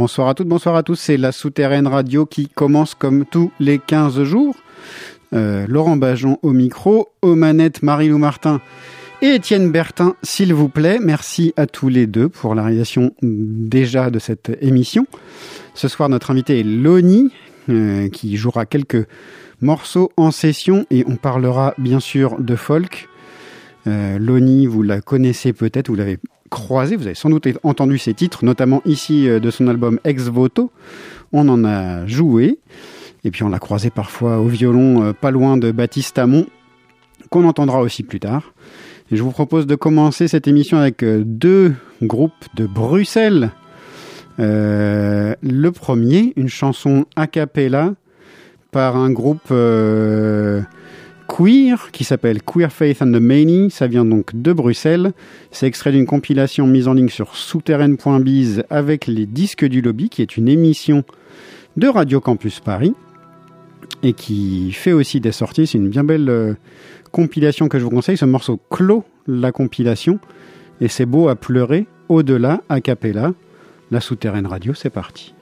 Bonsoir à toutes, bonsoir à tous. C'est la Souterraine Radio qui commence comme tous les 15 jours. Euh, Laurent Bajon au micro, aux manettes Marie-Lou Martin et Étienne Bertin, s'il vous plaît. Merci à tous les deux pour la réalisation déjà de cette émission. Ce soir, notre invité est Loni, euh, qui jouera quelques morceaux en session et on parlera bien sûr de folk. Euh, Loni, vous la connaissez peut-être, vous l'avez croisé, vous avez sans doute entendu ses titres, notamment ici de son album Ex Voto. On en a joué. Et puis on l'a croisé parfois au violon, euh, pas loin de Baptiste Amon, qu'on entendra aussi plus tard. Je vous propose de commencer cette émission avec euh, deux groupes de Bruxelles. Euh, le premier, une chanson a cappella par un groupe queer qui s'appelle Queer Faith and the Many. Ça vient donc de Bruxelles. C'est extrait d'une compilation mise en ligne sur souterraine.biz avec les disques du lobby, qui est une émission de Radio Campus Paris et qui fait aussi des sorties. C'est une bien belle euh, compilation que je vous conseille. Ce morceau clôt la compilation et c'est beau à pleurer au-delà, a cappella. La souterraine radio, c'est parti.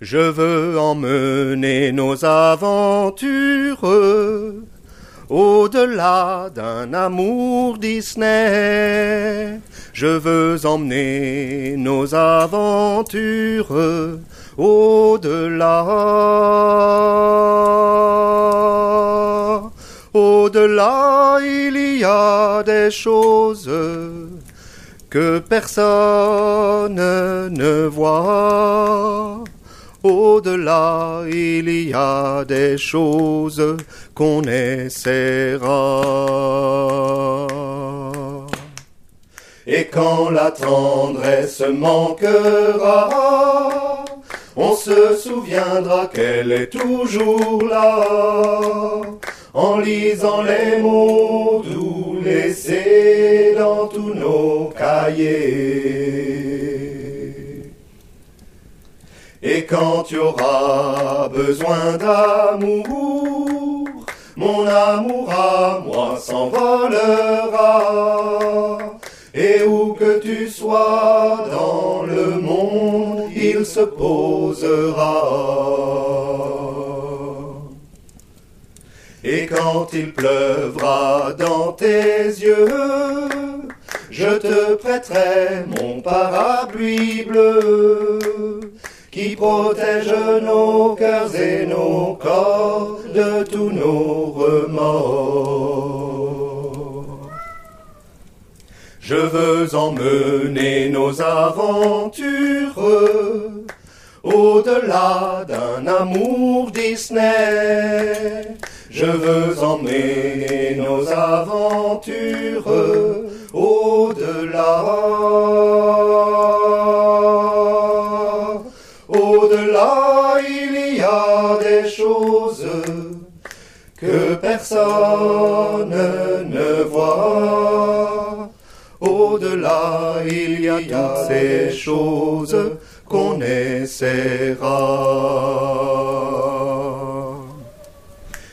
Je veux emmener nos aventures au-delà d'un amour Disney. Je veux emmener nos aventures au-delà. Au-delà, il y a des choses que personne ne voit. Au-delà, il y a des choses qu'on essaiera. Et quand la tendresse manquera, on se souviendra qu'elle est toujours là. En lisant les mots doux laissés dans tous nos cahiers. Quand tu auras besoin d'amour, mon amour à moi s'envolera. Et où que tu sois dans le monde, il se posera. Et quand il pleuvra dans tes yeux, je te prêterai mon parapluie bleu qui protège nos cœurs et nos corps de tous nos remords. Je veux emmener nos aventures au-delà d'un amour Disney. Je veux emmener nos aventures au-delà. Personne ne voit. Au-delà, il y a ces choses qu'on essaiera.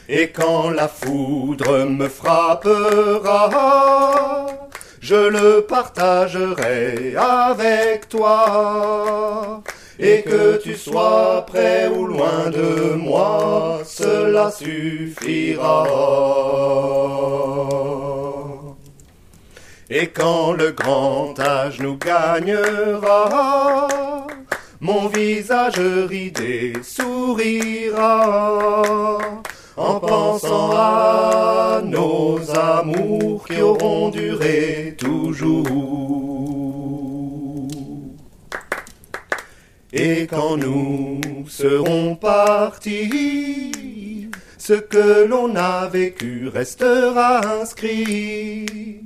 Et quand la foudre me frappera, je le partagerai avec toi. Et que tu sois près ou loin de moi, cela suffira. Et quand le grand âge nous gagnera, mon visage ridé sourira en pensant à nos amours qui auront duré toujours. Et quand nous serons partis, ce que l'on a vécu restera inscrit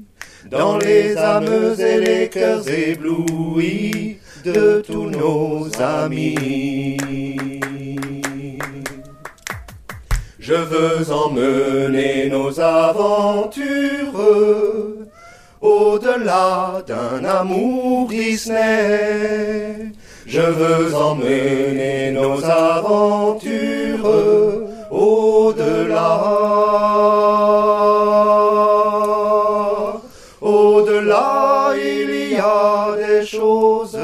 dans les âmes et les cœurs éblouis de tous nos amis. Je veux emmener nos aventures au-delà d'un amour Disney. Je veux emmener nos aventures au-delà. Au-delà, il y a des choses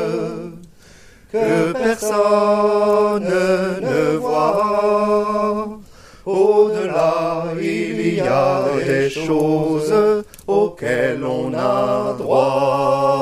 que personne ne voit. Au-delà, il y a des choses auxquelles on a droit.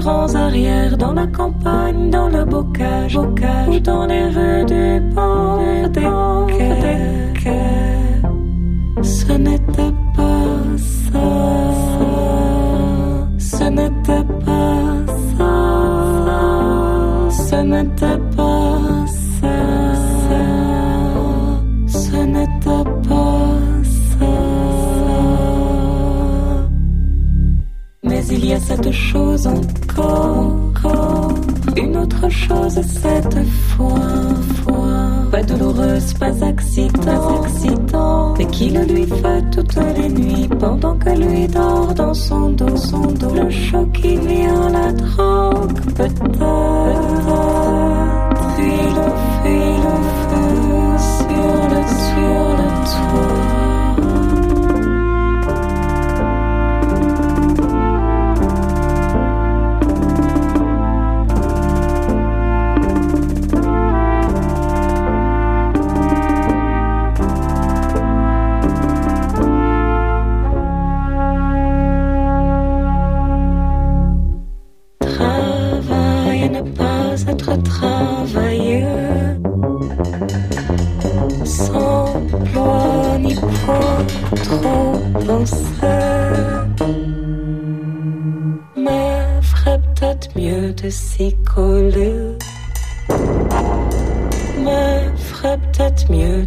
Grands arrières, dans la campagne, dans le bocage, bocage ou dans les rues du quais. Ce n'était pas ça, ce n'était pas ça, ce n'était pas ça, ce n'était pas il y a cette chose encore, une autre chose cette fois, fois, pas douloureuse, pas accident, pas accident, mais qui le lui fait toutes les nuits pendant que lui dort dans son dos, son dos, le choc qui vient la drogue, peut-être,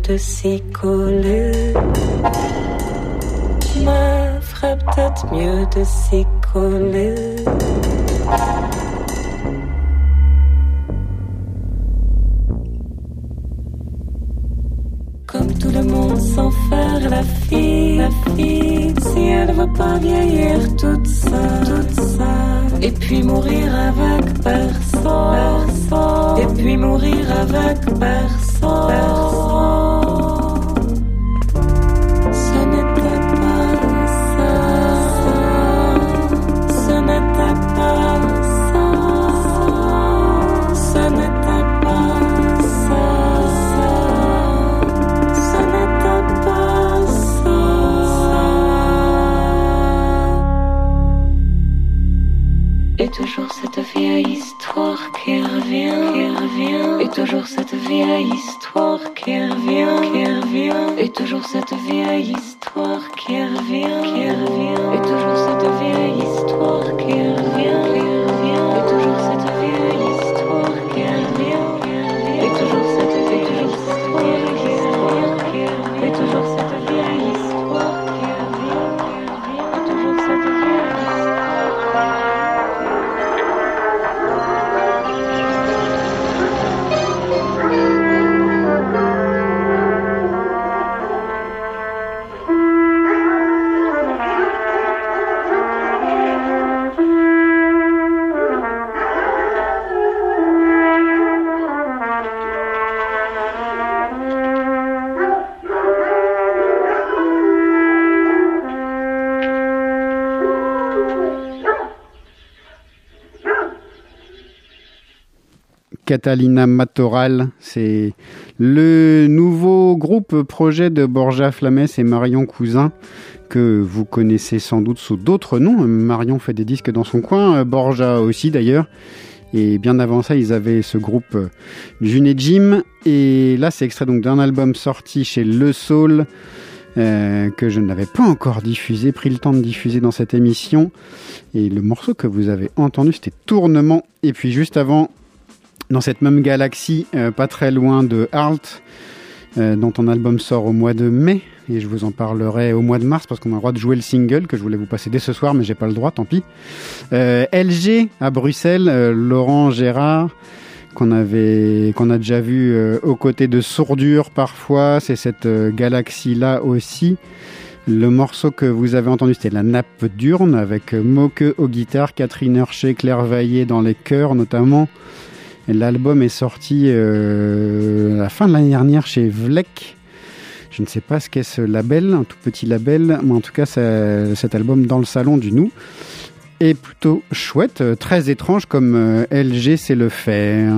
de s'y coller. Mais ferait peut-être mieux de s'y coller. Comme tout le monde sans faire la fille, la fille, si elle va pas vieillir toute seule, toute et puis mourir avec personne, personne, et puis mourir avec personne, revient, qui revient. Et toujours cette vieille histoire qui revient, qui revient. Et toujours cette vieille histoire qui revient, qui revient. Et toujours cette vieille histoire qui revient, Catalina Matoral, c'est le nouveau groupe projet de Borja Flames et Marion Cousin que vous connaissez sans doute sous d'autres noms. Marion fait des disques dans son coin, Borja aussi d'ailleurs. Et bien avant ça, ils avaient ce groupe June et Jim. Et là, c'est extrait donc d'un album sorti chez Le Soul euh, que je n'avais pas encore diffusé, pris le temps de diffuser dans cette émission. Et le morceau que vous avez entendu, c'était Tournement. Et puis juste avant, dans cette même galaxie, euh, pas très loin de Halt, euh, dont ton album sort au mois de mai, et je vous en parlerai au mois de mars parce qu'on a le droit de jouer le single que je voulais vous passer dès ce soir, mais j'ai pas le droit, tant pis. Euh, LG à Bruxelles, Laurent Gérard, qu'on avait, a déjà vu aux côtés de Sourdure parfois, c'est cette euh, galaxie-là aussi. Le morceau que vous avez entendu, c'était La Nappe d'Urne avec Moque aux guitares, Catherine Herché, Claire Vaillé dans les chœurs notamment. L'album est sorti euh, à la fin de l'année dernière chez Vlek. Je ne sais pas ce qu'est ce label, un tout petit label, mais en tout cas, cet album dans le salon du Nou est plutôt chouette, euh, très étrange comme euh, LG sait le faire.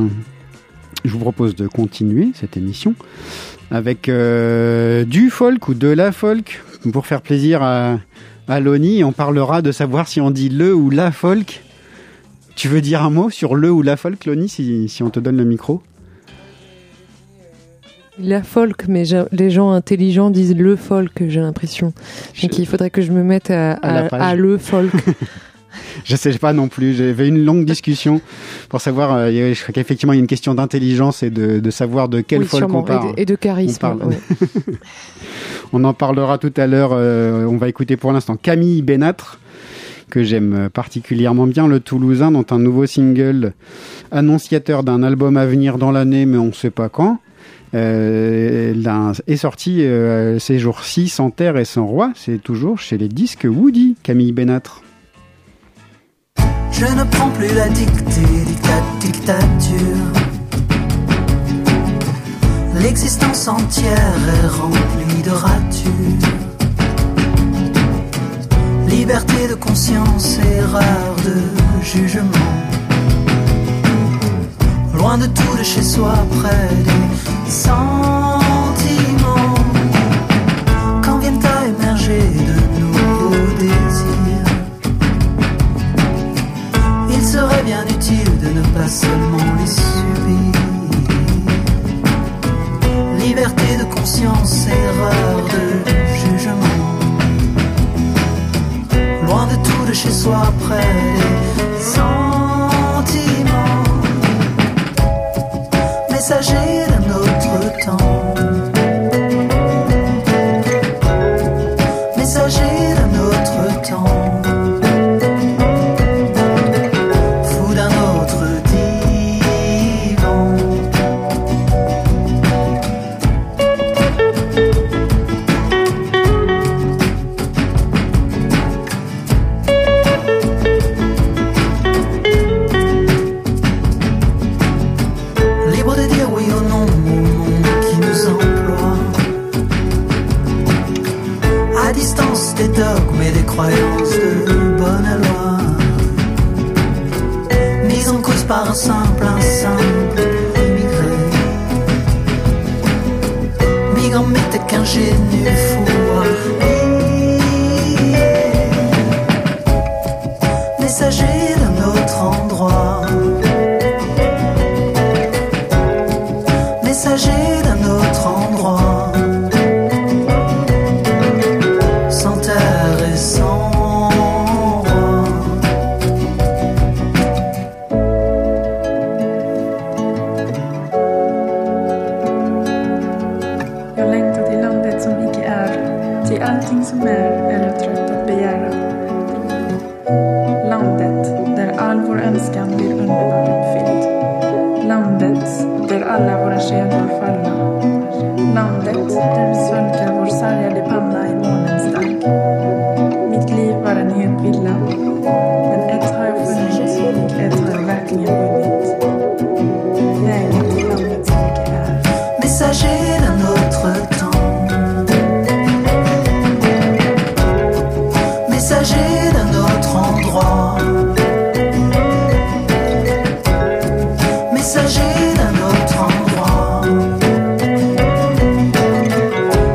Je vous propose de continuer cette émission avec du folk ou de la folk pour faire plaisir à, à Loni. On parlera de savoir si on dit le ou la folk. Tu veux dire un mot sur le ou la folk, Loni, si, si on te donne le micro? La folk, mais les gens intelligents disent le folk, j'ai l'impression. Donc il faudrait que je me mette à, À la à- page. à le folk. Je sais pas non plus. J'avais une longue discussion pour savoir. euh, je crois qu'effectivement, il y a une question d'intelligence et de, de savoir de quel Oui, folk on parle. Et de, et de charisme. On parle. ouais. On en parlera tout à l'heure. euh, on va écouter pour l'instant Camille Bénatre, que j'aime particulièrement bien, le Toulousain, dont un nouveau single annonciateur d'un album à venir dans l'année, mais on ne sait pas quand. euh, est sorti euh, ces jours-ci sans terre et sans roi. C'est toujours chez les disques Woody, Camille Bénatre. Je ne prends plus la dictée, dictat, dictature. L'existence entière est remplie de ratures. Liberté de conscience, erreur de jugement. Loin de tout de chez soi, près des sentiments. Quand viennent à émerger de nouveaux désirs. Il serait bien utile de ne pas seulement les subir. Liberté de conscience, erreur de chez soi près des sentiments. Messager d'un autre temps. En Messager d'un autre temps. Messager d'un autre endroit. Messager d'un autre endroit.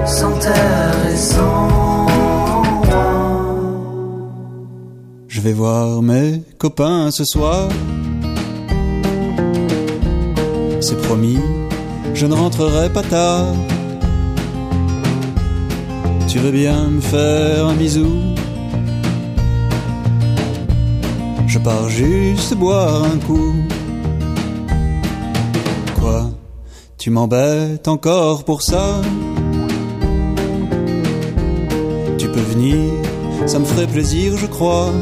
Sans terre et sans roi. Je vais voir mes copains ce soir. Je ne rentrerai pas tard. Tu veux bien me faire un bisou? Je pars juste boire un coup. Quoi? Tu m'embêtes encore pour ça? Tu peux venir, ça me ferait plaisir, je crois.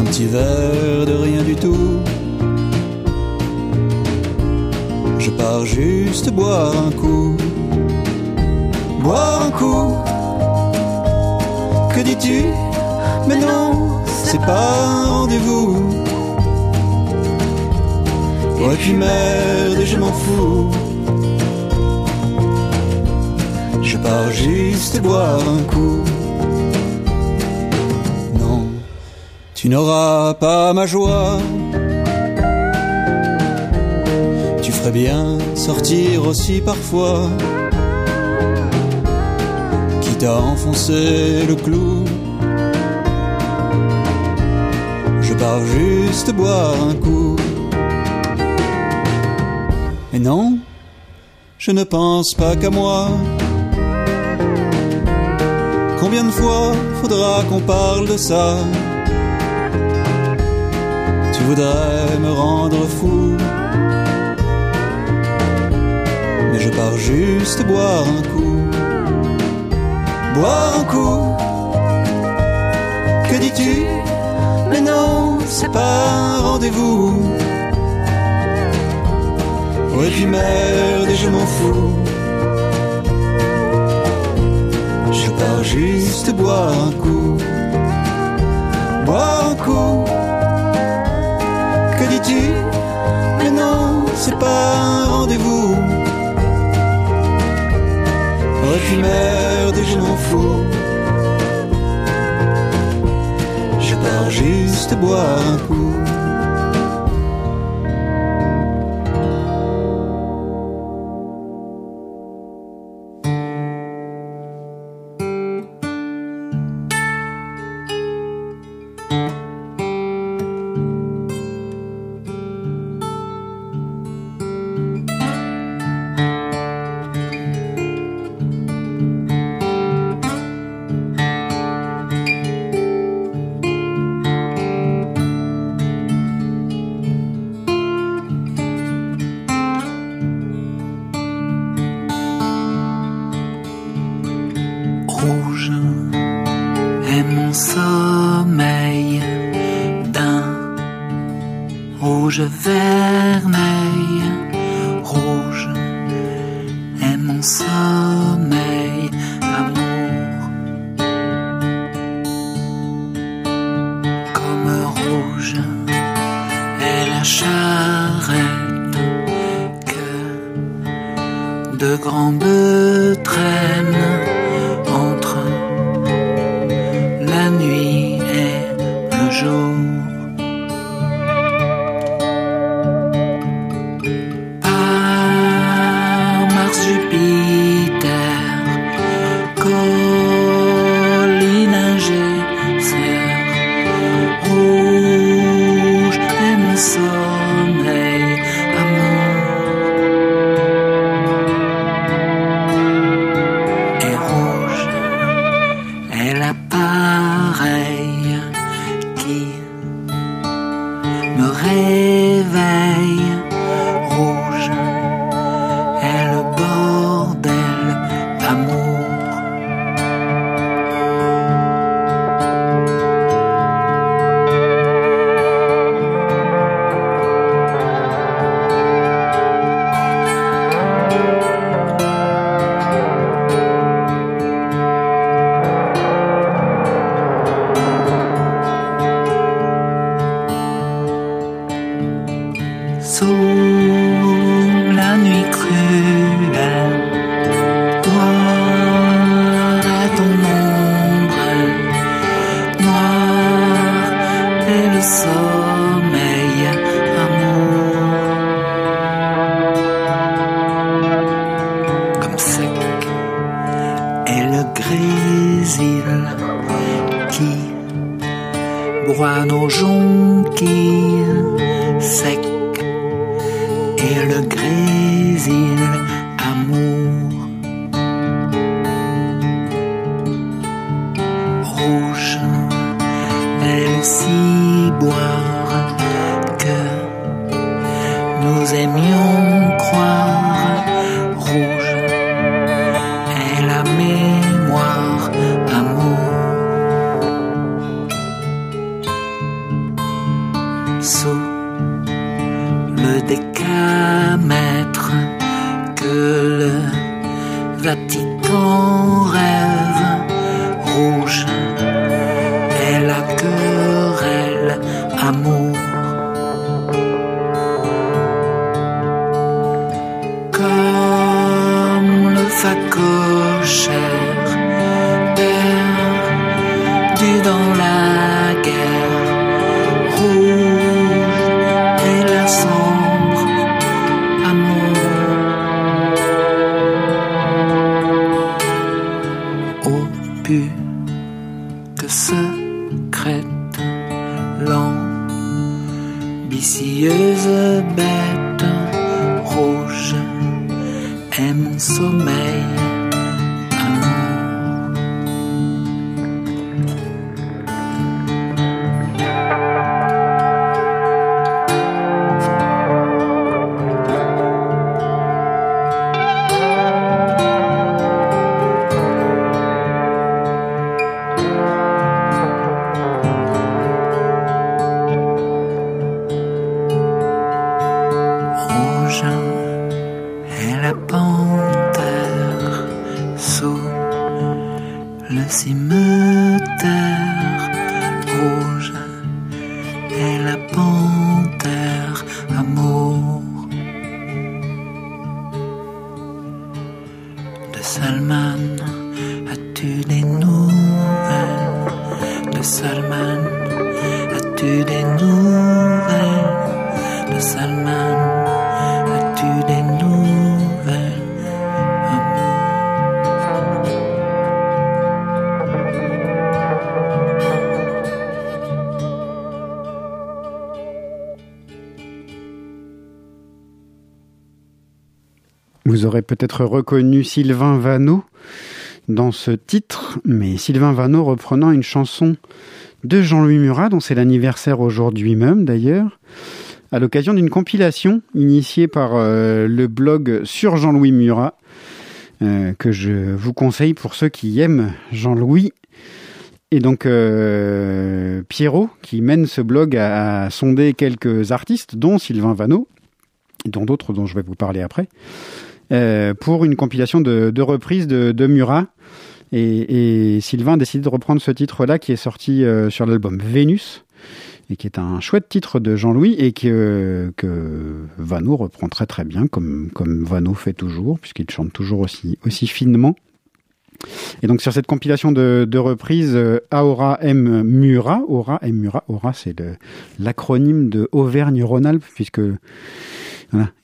Un petit verre de rien du tout. Pars juste boire un coup. Boire un coup. Que dis-tu? Mais non, c'est pas un rendez-vous. Oh, et puis merde, je m'en fous. Je pars juste boire un coup. Non, tu n'auras pas ma joie. Bien sortir aussi parfois. Quitte à enfoncer le clou. Je pars juste boire un coup. Et non, je ne pense pas qu'à moi. Combien de fois faudra qu'on parle de ça? Tu voudrais me rendre fou Pars juste boire un coup Boire un coup Que dis-tu? Mais non, c'est pas un rendez-vous et puis merde, je m'en fous Je pars juste boire un coup. Boire un coup. Que dis-tu? Mais non, c'est pas un rendez-vous. Puis merde, je m'en fous. Je pars juste boire un coup. Est le peut-être reconnu Sylvain Vanneau dans ce titre, mais Sylvain Vanneau reprenant une chanson de Jean-Louis Murat, dont c'est l'anniversaire aujourd'hui même d'ailleurs, à l'occasion d'une compilation initiée par euh, le blog sur Jean-Louis Murat, euh, que je vous conseille pour ceux qui aiment Jean-Louis. Et donc euh, Pierrot, qui mène ce blog, a sondé quelques artistes, dont Sylvain Vanneau, dont d'autres dont je vais vous parler après, euh, pour une compilation de, de reprises de, Murat. Et, Sylvain a décidé de reprendre ce titre-là qui est sorti euh, sur l'album Vénus et qui est un chouette titre de Jean-Louis et que, que Vano reprend très très bien comme, comme Vano fait toujours puisqu'il chante toujours aussi, finement. Et donc sur cette compilation de, de reprises, euh, Aura M Murat, Aura M Murat, Aura c'est l'acronyme de Auvergne-Rhône-Alpes puisque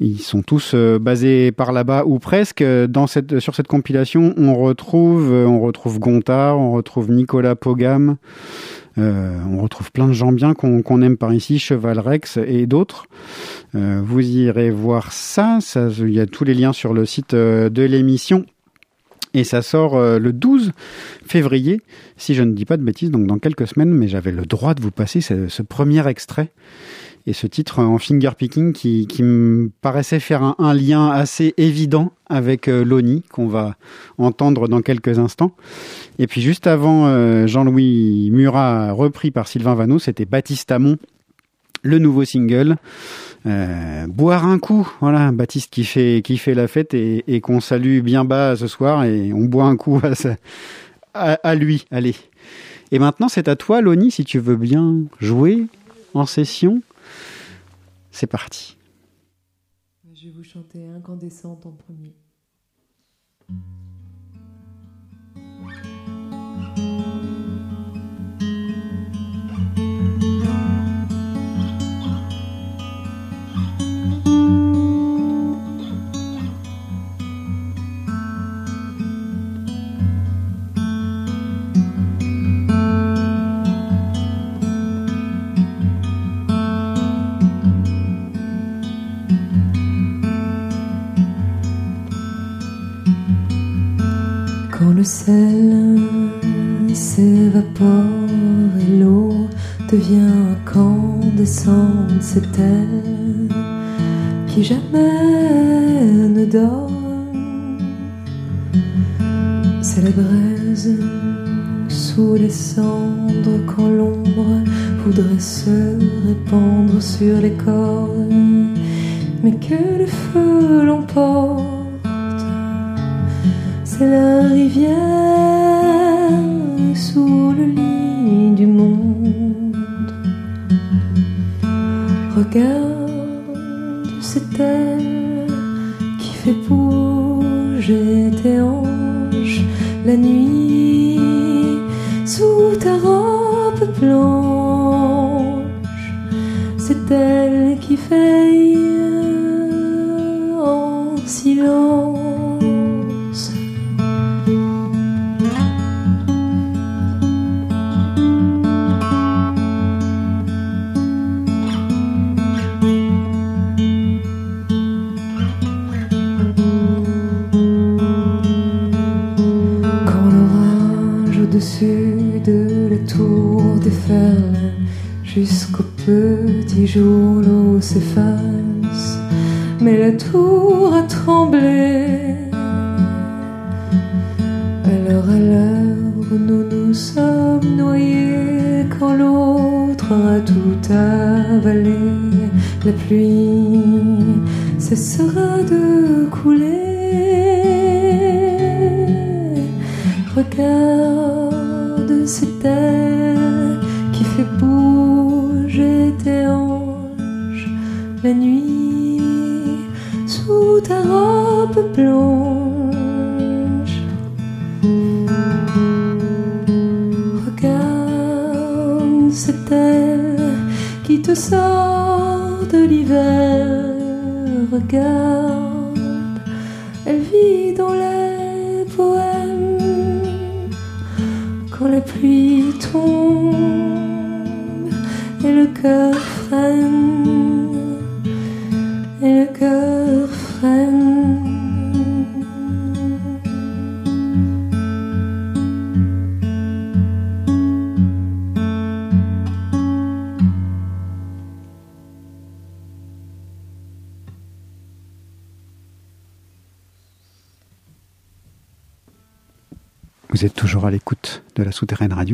ils sont tous euh, basés par là-bas ou presque. Dans cette, sur cette compilation, on retrouve, euh, on retrouve Gontard, on retrouve Nicolas Pogam, euh, on retrouve plein de gens bien qu'on aime par ici, Cheval Rex et d'autres. Vous irez voir ça. Il y a tous les liens sur le site de l'émission. Et ça sort le 12 février, si je ne dis pas de bêtises, donc dans quelques semaines, mais j'avais le droit de vous passer ce premier extrait et ce titre en fingerpicking qui, qui me paraissait faire un, lien assez évident avec euh, Loni qu'on va entendre dans quelques instants. Et puis juste avant, euh, Jean-Louis Murat repris par Sylvain Vanneau, c'était Baptiste Amon, le nouveau single. Euh, boire un coup, voilà, Baptiste qui fait qui fait la fête et, qu'on salue bien bas ce soir et on boit un coup à lui. Allez. Et maintenant c'est à toi, Loni, si tu veux bien jouer en session. C'est parti. Je vais vous chanter Incandescente en premier. Le sel s'évapore et l'eau devient incandescente, c'est elle qui jamais ne dort. C'est la braise sous les cendres quand l'ombre voudrait se répandre sur les cordes, mais que le feu l'emporte. La rivière sous le lit du monde. Regarde, c'est elle qui fait bouger tes hanches la nuit sous ta robe blanche. C'est elle jour, l'eau s'efface,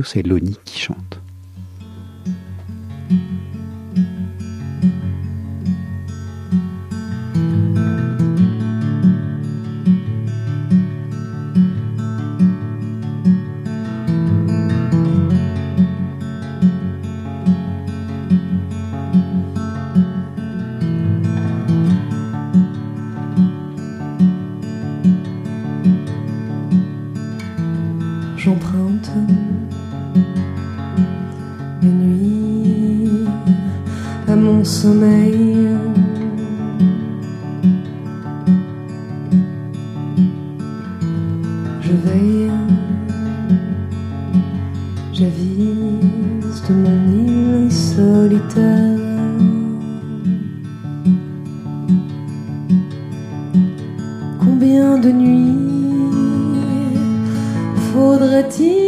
c'est Loni de nuits faudrait-il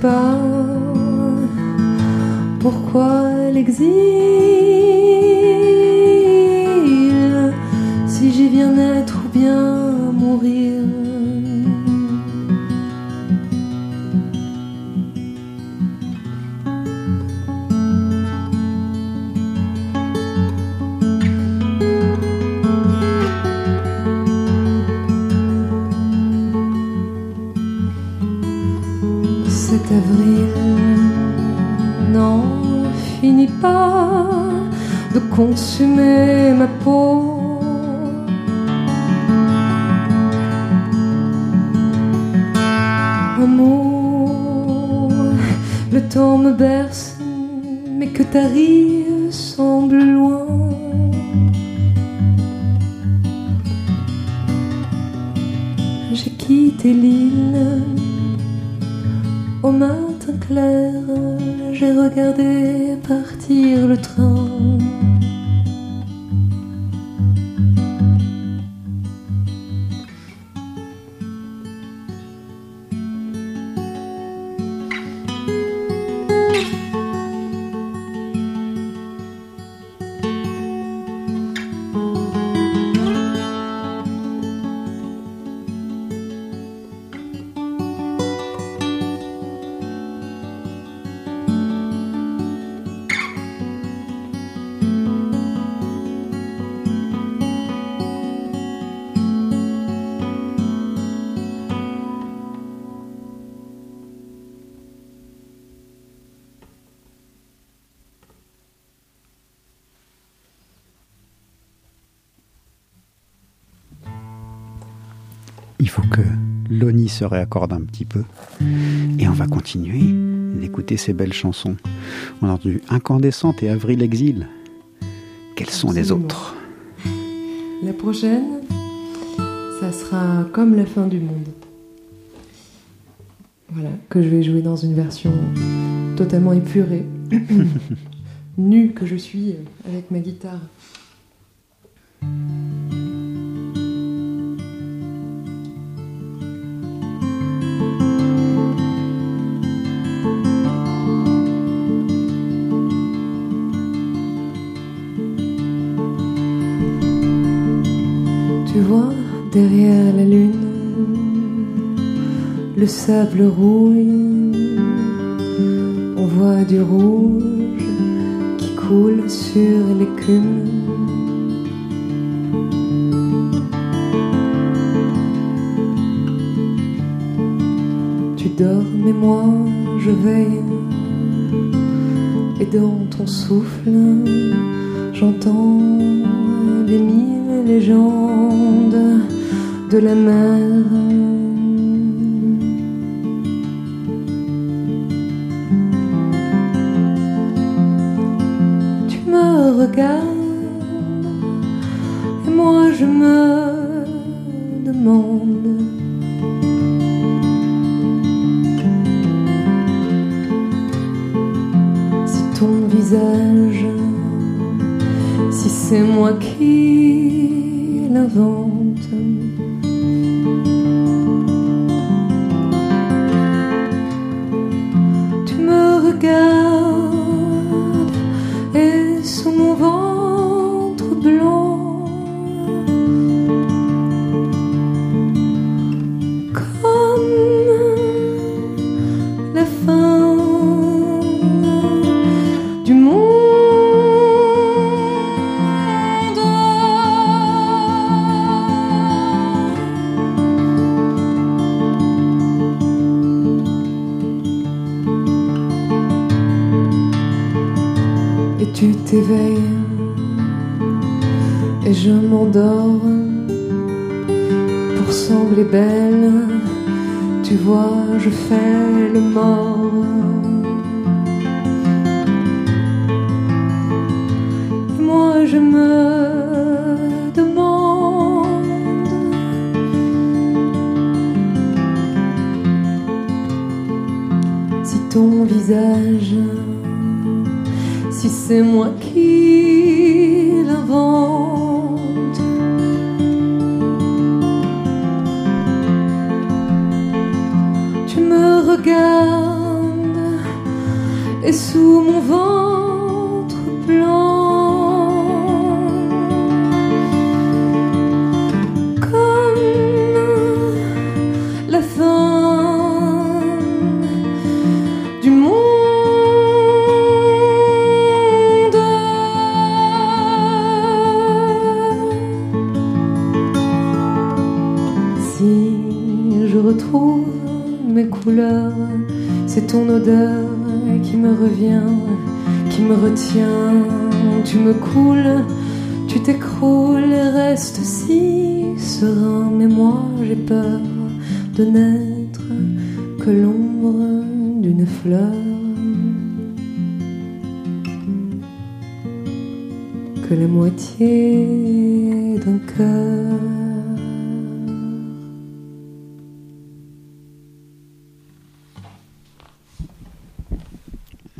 pas. Pourquoi l'exil? Il faut que Loni se réaccorde un petit peu. Et on va continuer d'écouter ces belles chansons. On a entendu Incandescente et Avril Exil. Quels sont les autres? La prochaine, ça sera comme la fin du monde. Voilà, que je vais jouer dans une version totalement épurée, nue que je suis avec ma guitare. Derrière la lune le sable rouille, on voit du rouge qui coule sur l'écume. Tu dors, mais moi je veille, et dans ton souffle, J'entends de la mer. Visage, si c'est moi qui l'invente. Tu me regardes et sous mon ventre c'est ton odeur qui me revient, qui me retient. Tu me coules, tu t'écroules et restes si serein. Mais moi j'ai peur de n'être que l'ombre d'une fleur. Que la moitié d'un cœur.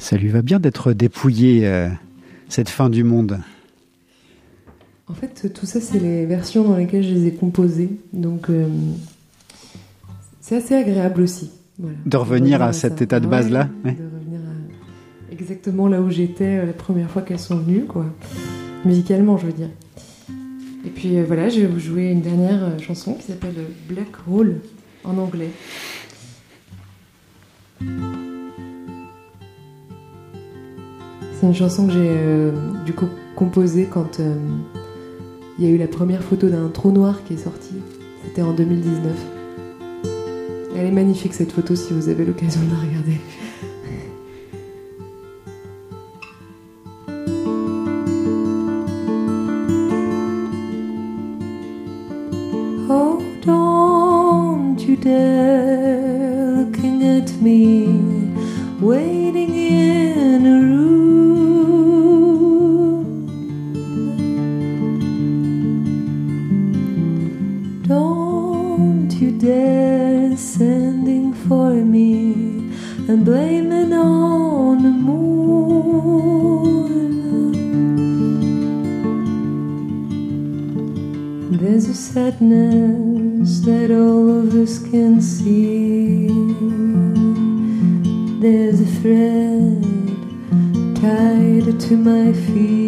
Ça lui va bien d'être dépouillé, euh, cette fin du monde. En fait, tout ça, c'est les versions dans lesquelles je les ai composées. Donc, euh, c'est assez agréable aussi. Voilà. De revenir à cet ça. état de base-là, Ouais, ouais. De revenir à exactement là où j'étais euh, la première fois qu'elles sont venues, quoi. Musicalement, je veux dire. Et puis euh, voilà, je vais vous jouer une dernière chanson qui s'appelle Black Hole en anglais. C'est une chanson que j'ai euh, du coup composée quand euh, il y a eu la première photo d'un trou noir qui est sorti. C'était en 2019. Elle est magnifique cette photo si vous avez l'occasion de la regarder. Oh, looking at me, waiting in sadness that all of us can see. There's a thread tied to my feet.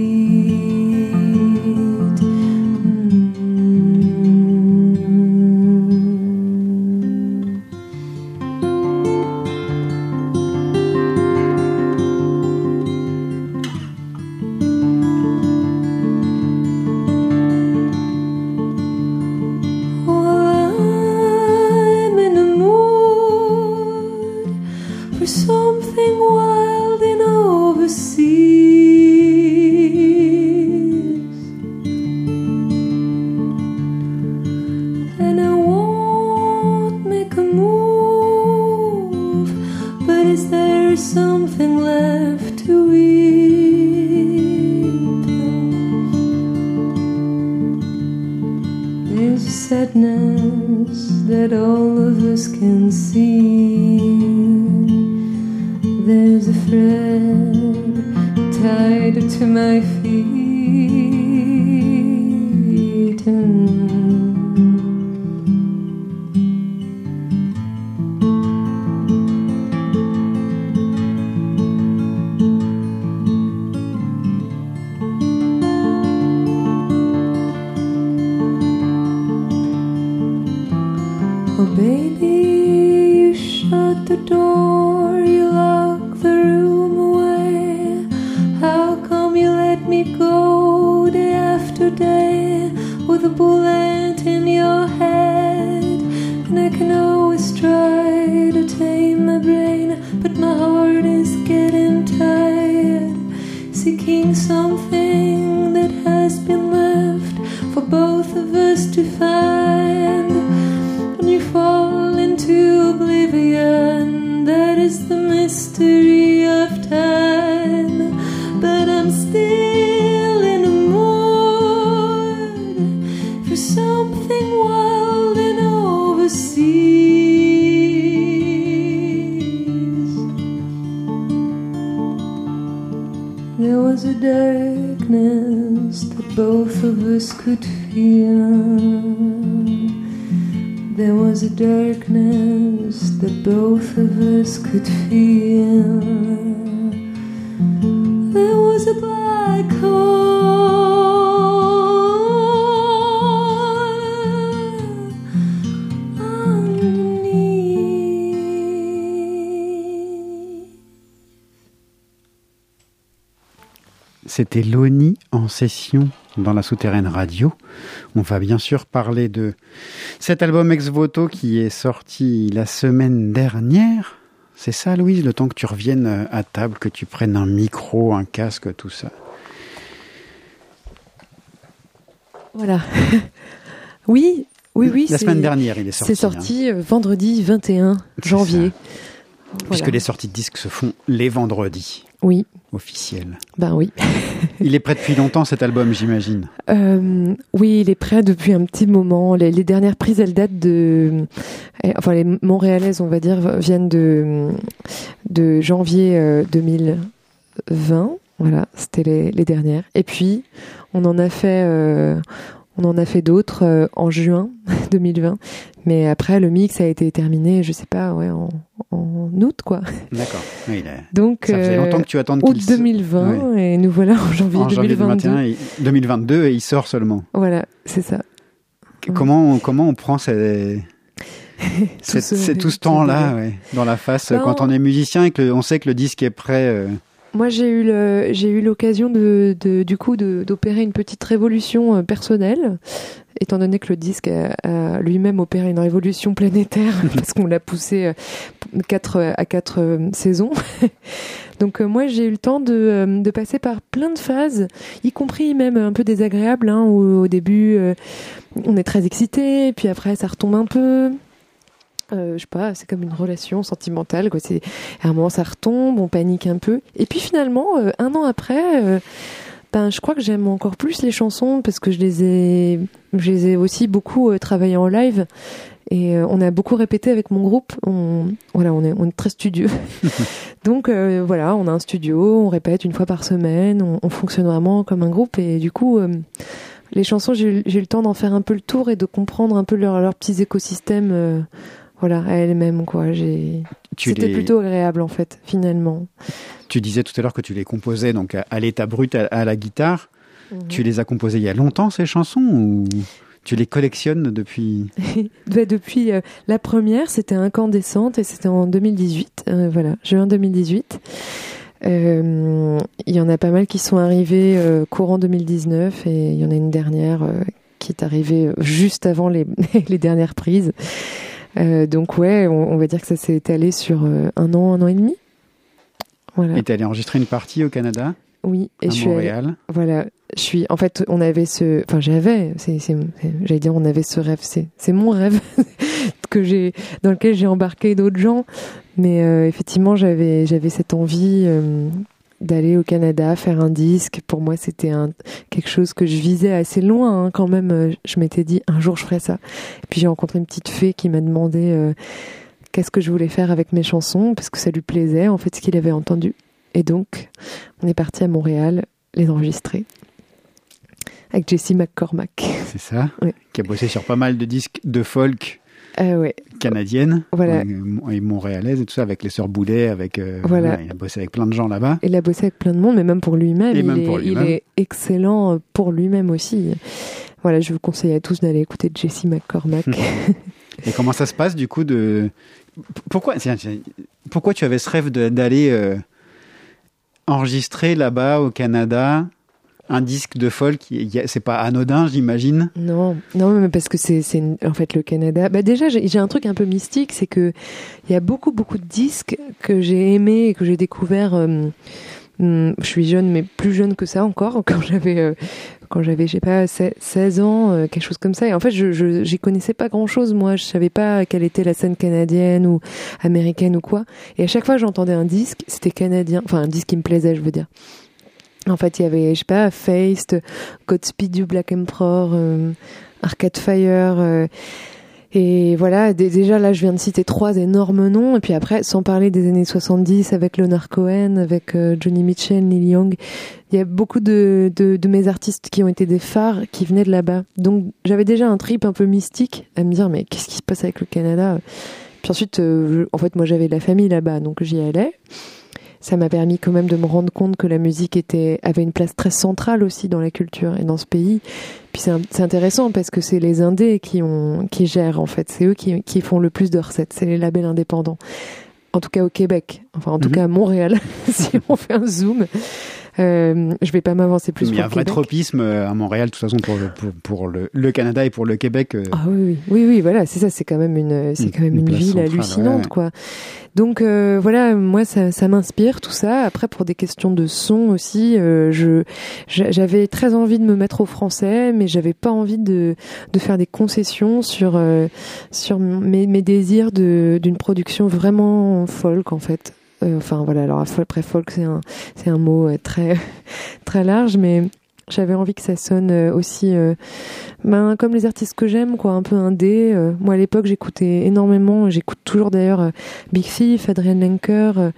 C'était Loni en session dans la souterraine radio. On va bien sûr parler de cet album Ex Voto qui est sorti la semaine dernière. C'est ça, Louise, le temps que tu reviennes à table, que tu prennes un micro, un casque, tout ça. Voilà. oui, oui, oui. La c'est- semaine dernière, il est sorti. C'est sorti euh, vendredi 21 C'est janvier. Puisque les sorties de disques se font les vendredis, Oui, officiels. ben oui. Il est prêt depuis longtemps cet album, j'imagine. Euh, oui, il est prêt depuis un petit moment. Les, les dernières prises, elles datent de, eh, enfin les Montréalaises, on va dire, viennent de de janvier euh, 2020. Voilà, c'était les, les dernières. Et puis, on en a fait, euh, on en a fait d'autres euh, en juin 2020. Mais après, le mix a été terminé, je sais pas, ouais, en, en août, quoi. D'accord. Oui, Donc, Ça faisait euh, longtemps que tu attends août qu'il se- 2020, et nous voilà en janvier en janvier 2022. 2021 et 2022 et il sort seulement. Voilà, c'est ça. Comment, on- comment on prend ces- c'est tout ce ce temps-là ouais, dans la face Ben, quand on est musicien et que on sait que le disque est prêt euh, Moi, j'ai eu le, j'ai eu l'occasion de, de- du coup, d'opérer une petite révolution euh, personnelle, étant donné que le disque a, a lui-même opéré une révolution planétaire parce qu'on l'a poussé euh, quatre, à quatre euh, saisons. Donc euh, moi, j'ai eu le temps de, euh, de passer par plein de phases, y compris même un peu désagréables, hein, où au début, euh, on est très excité, puis après, ça retombe un peu. Euh, je sais pas, c'est comme une relation sentimentale. Quoi. C'est, à un moment, ça retombe, on panique un peu. Et puis finalement, euh, un an après, euh, ben, je crois que j'aime encore plus les chansons parce que je les ai, je les ai aussi beaucoup euh, travaillées en live. Et on a beaucoup répété avec mon groupe. On, voilà, on est, on est très studieux. Donc voilà, on a un studio, on répète une fois par semaine, on, on fonctionne vraiment comme un groupe. Et du coup, les chansons, j'ai eu le temps d'en faire un peu le tour et de comprendre un peu leurs leurs petits écosystèmes. Voilà, à elles-mêmes, quoi. J'ai... C'était les- plutôt agréable, en fait, finalement. tu disais tout à l'heure que tu les composais donc à, l'état brut à, à la guitare Mhm. tu les as composées il y a longtemps ces chansons ou tu les collectionnes depuis? Bah, depuis euh, la première, c'était Incandescente et c'était en 2018. euh, voilà, juin 2018. Euh, Il y en a pas mal qui sont arrivés courant 2019 et il y en a une dernière qui est arrivée juste avant les, les dernières prises. Euh, donc ouais, on, on va dire que ça s'est étalé sur euh, un an, un an et demi. Voilà. et t'es allé enregistrer une partie au Canada Oui, et à je suis allée- Montréal voilà, je suis. En fait, on avait ce. Enfin, j'avais. C'est, c'est, c'est- j'allais dire, on avait ce rêve. C'est, c'est mon rêve que j'ai, dans lequel j'ai embarqué d'autres gens. Mais euh, effectivement, j'avais, j'avais cette envie. euh, d'aller au Canada faire un disque. Pour moi, c'était un, quelque chose que je visais assez loin hein, quand même. Euh, je m'étais dit un jour je ferai ça. Et puis j'ai rencontré une petite fée qui m'a demandé euh, qu'est-ce que je voulais faire avec mes chansons parce que ça lui plaisait en fait ce qu'il avait entendu. Et donc on est parti à Montréal les enregistrer avec Jessie McCormack. C'est ça? Qui a bossé sur pas mal de disques de folk euh, ouais. canadienne voilà. et montréalaise et tout ça avec les sœurs Boulet avec euh, voilà. il a bossé avec plein de gens là-bas il a bossé avec plein de monde mais même pour lui-même il, est, il est excellent pour lui-même aussi voilà je vous conseille à tous d'aller écouter Jesse McCormack et comment ça se passe du coup de pourquoi pourquoi tu avais ce rêve d'aller euh, enregistrer là-bas au Canada un disque de folk, c'est pas anodin, j'imagine. Non, non, mais parce que c'est, en fait le Canada. Bah déjà, j'ai un truc un peu mystique, c'est que il y a beaucoup, beaucoup de disques que j'ai aimés et que j'ai découvert. Euh, hmm, je suis jeune, mais plus jeune que ça encore, quand j'avais, euh, quand j'avais, je sais pas, 16 ans, euh, quelque chose comme ça. Et en fait, je, je j'y connaissais pas grand chose, moi. Je savais pas quelle était la scène canadienne ou américaine ou quoi. Et à chaque fois, j'entendais un disque, c'était canadien, enfin un disque qui me plaisait, je veux dire. En fait, il y avait, je sais pas, Faced, Godspeed du Black Emperor, euh, Arcade Fire. Euh, et voilà, déjà là, je viens de citer trois énormes noms. Et puis après, sans parler des années 70 avec Leonard Cohen, avec euh, Johnny Mitchell, Neil Young, il y a beaucoup de, de, de, mes artistes qui ont été des phares qui venaient de là-bas. Donc j'avais déjà un trip un peu mystique à me dire, mais qu'est-ce qui se passe avec le Canada? Puis ensuite, en fait, moi j'avais de la famille là-bas, donc j'y allais ça m'a permis quand même de me rendre compte que la musique était avait une place très centrale aussi dans la culture et dans ce pays. Puis c'est intéressant parce que c'est les indés qui ont qui gèrent en fait, c'est eux qui, qui font le plus de recettes, c'est les labels indépendants. En tout cas au Québec, enfin en tout mhm. cas à Montréal, si on fait un zoom. Euh, je vais pas m'avancer plus. il y a un vrai tropisme euh, à Montréal, de toute façon, pour le, pour, pour le, le, Canada et pour le Québec. Euh. Ah oui, oui, oui, oui, voilà, c'est ça, c'est quand même une, c'est quand même une, ville hallucinante, quoi. Donc euh, voilà, moi ça, ça m'inspire tout ça. Après pour des questions de son aussi, euh, je j'avais très envie de me mettre au français, mais j'avais pas envie de de faire des concessions sur euh, sur mes, mes désirs de d'une production vraiment folk en fait. Euh, enfin voilà, alors après folk c'est un c'est un mot euh, très très large, mais j'avais envie que ça sonne euh, aussi ben, comme les artistes que j'aime quoi un peu indé moi à l'époque j'écoutais énormément j'écoute toujours d'ailleurs Big Thief Adrian Lenker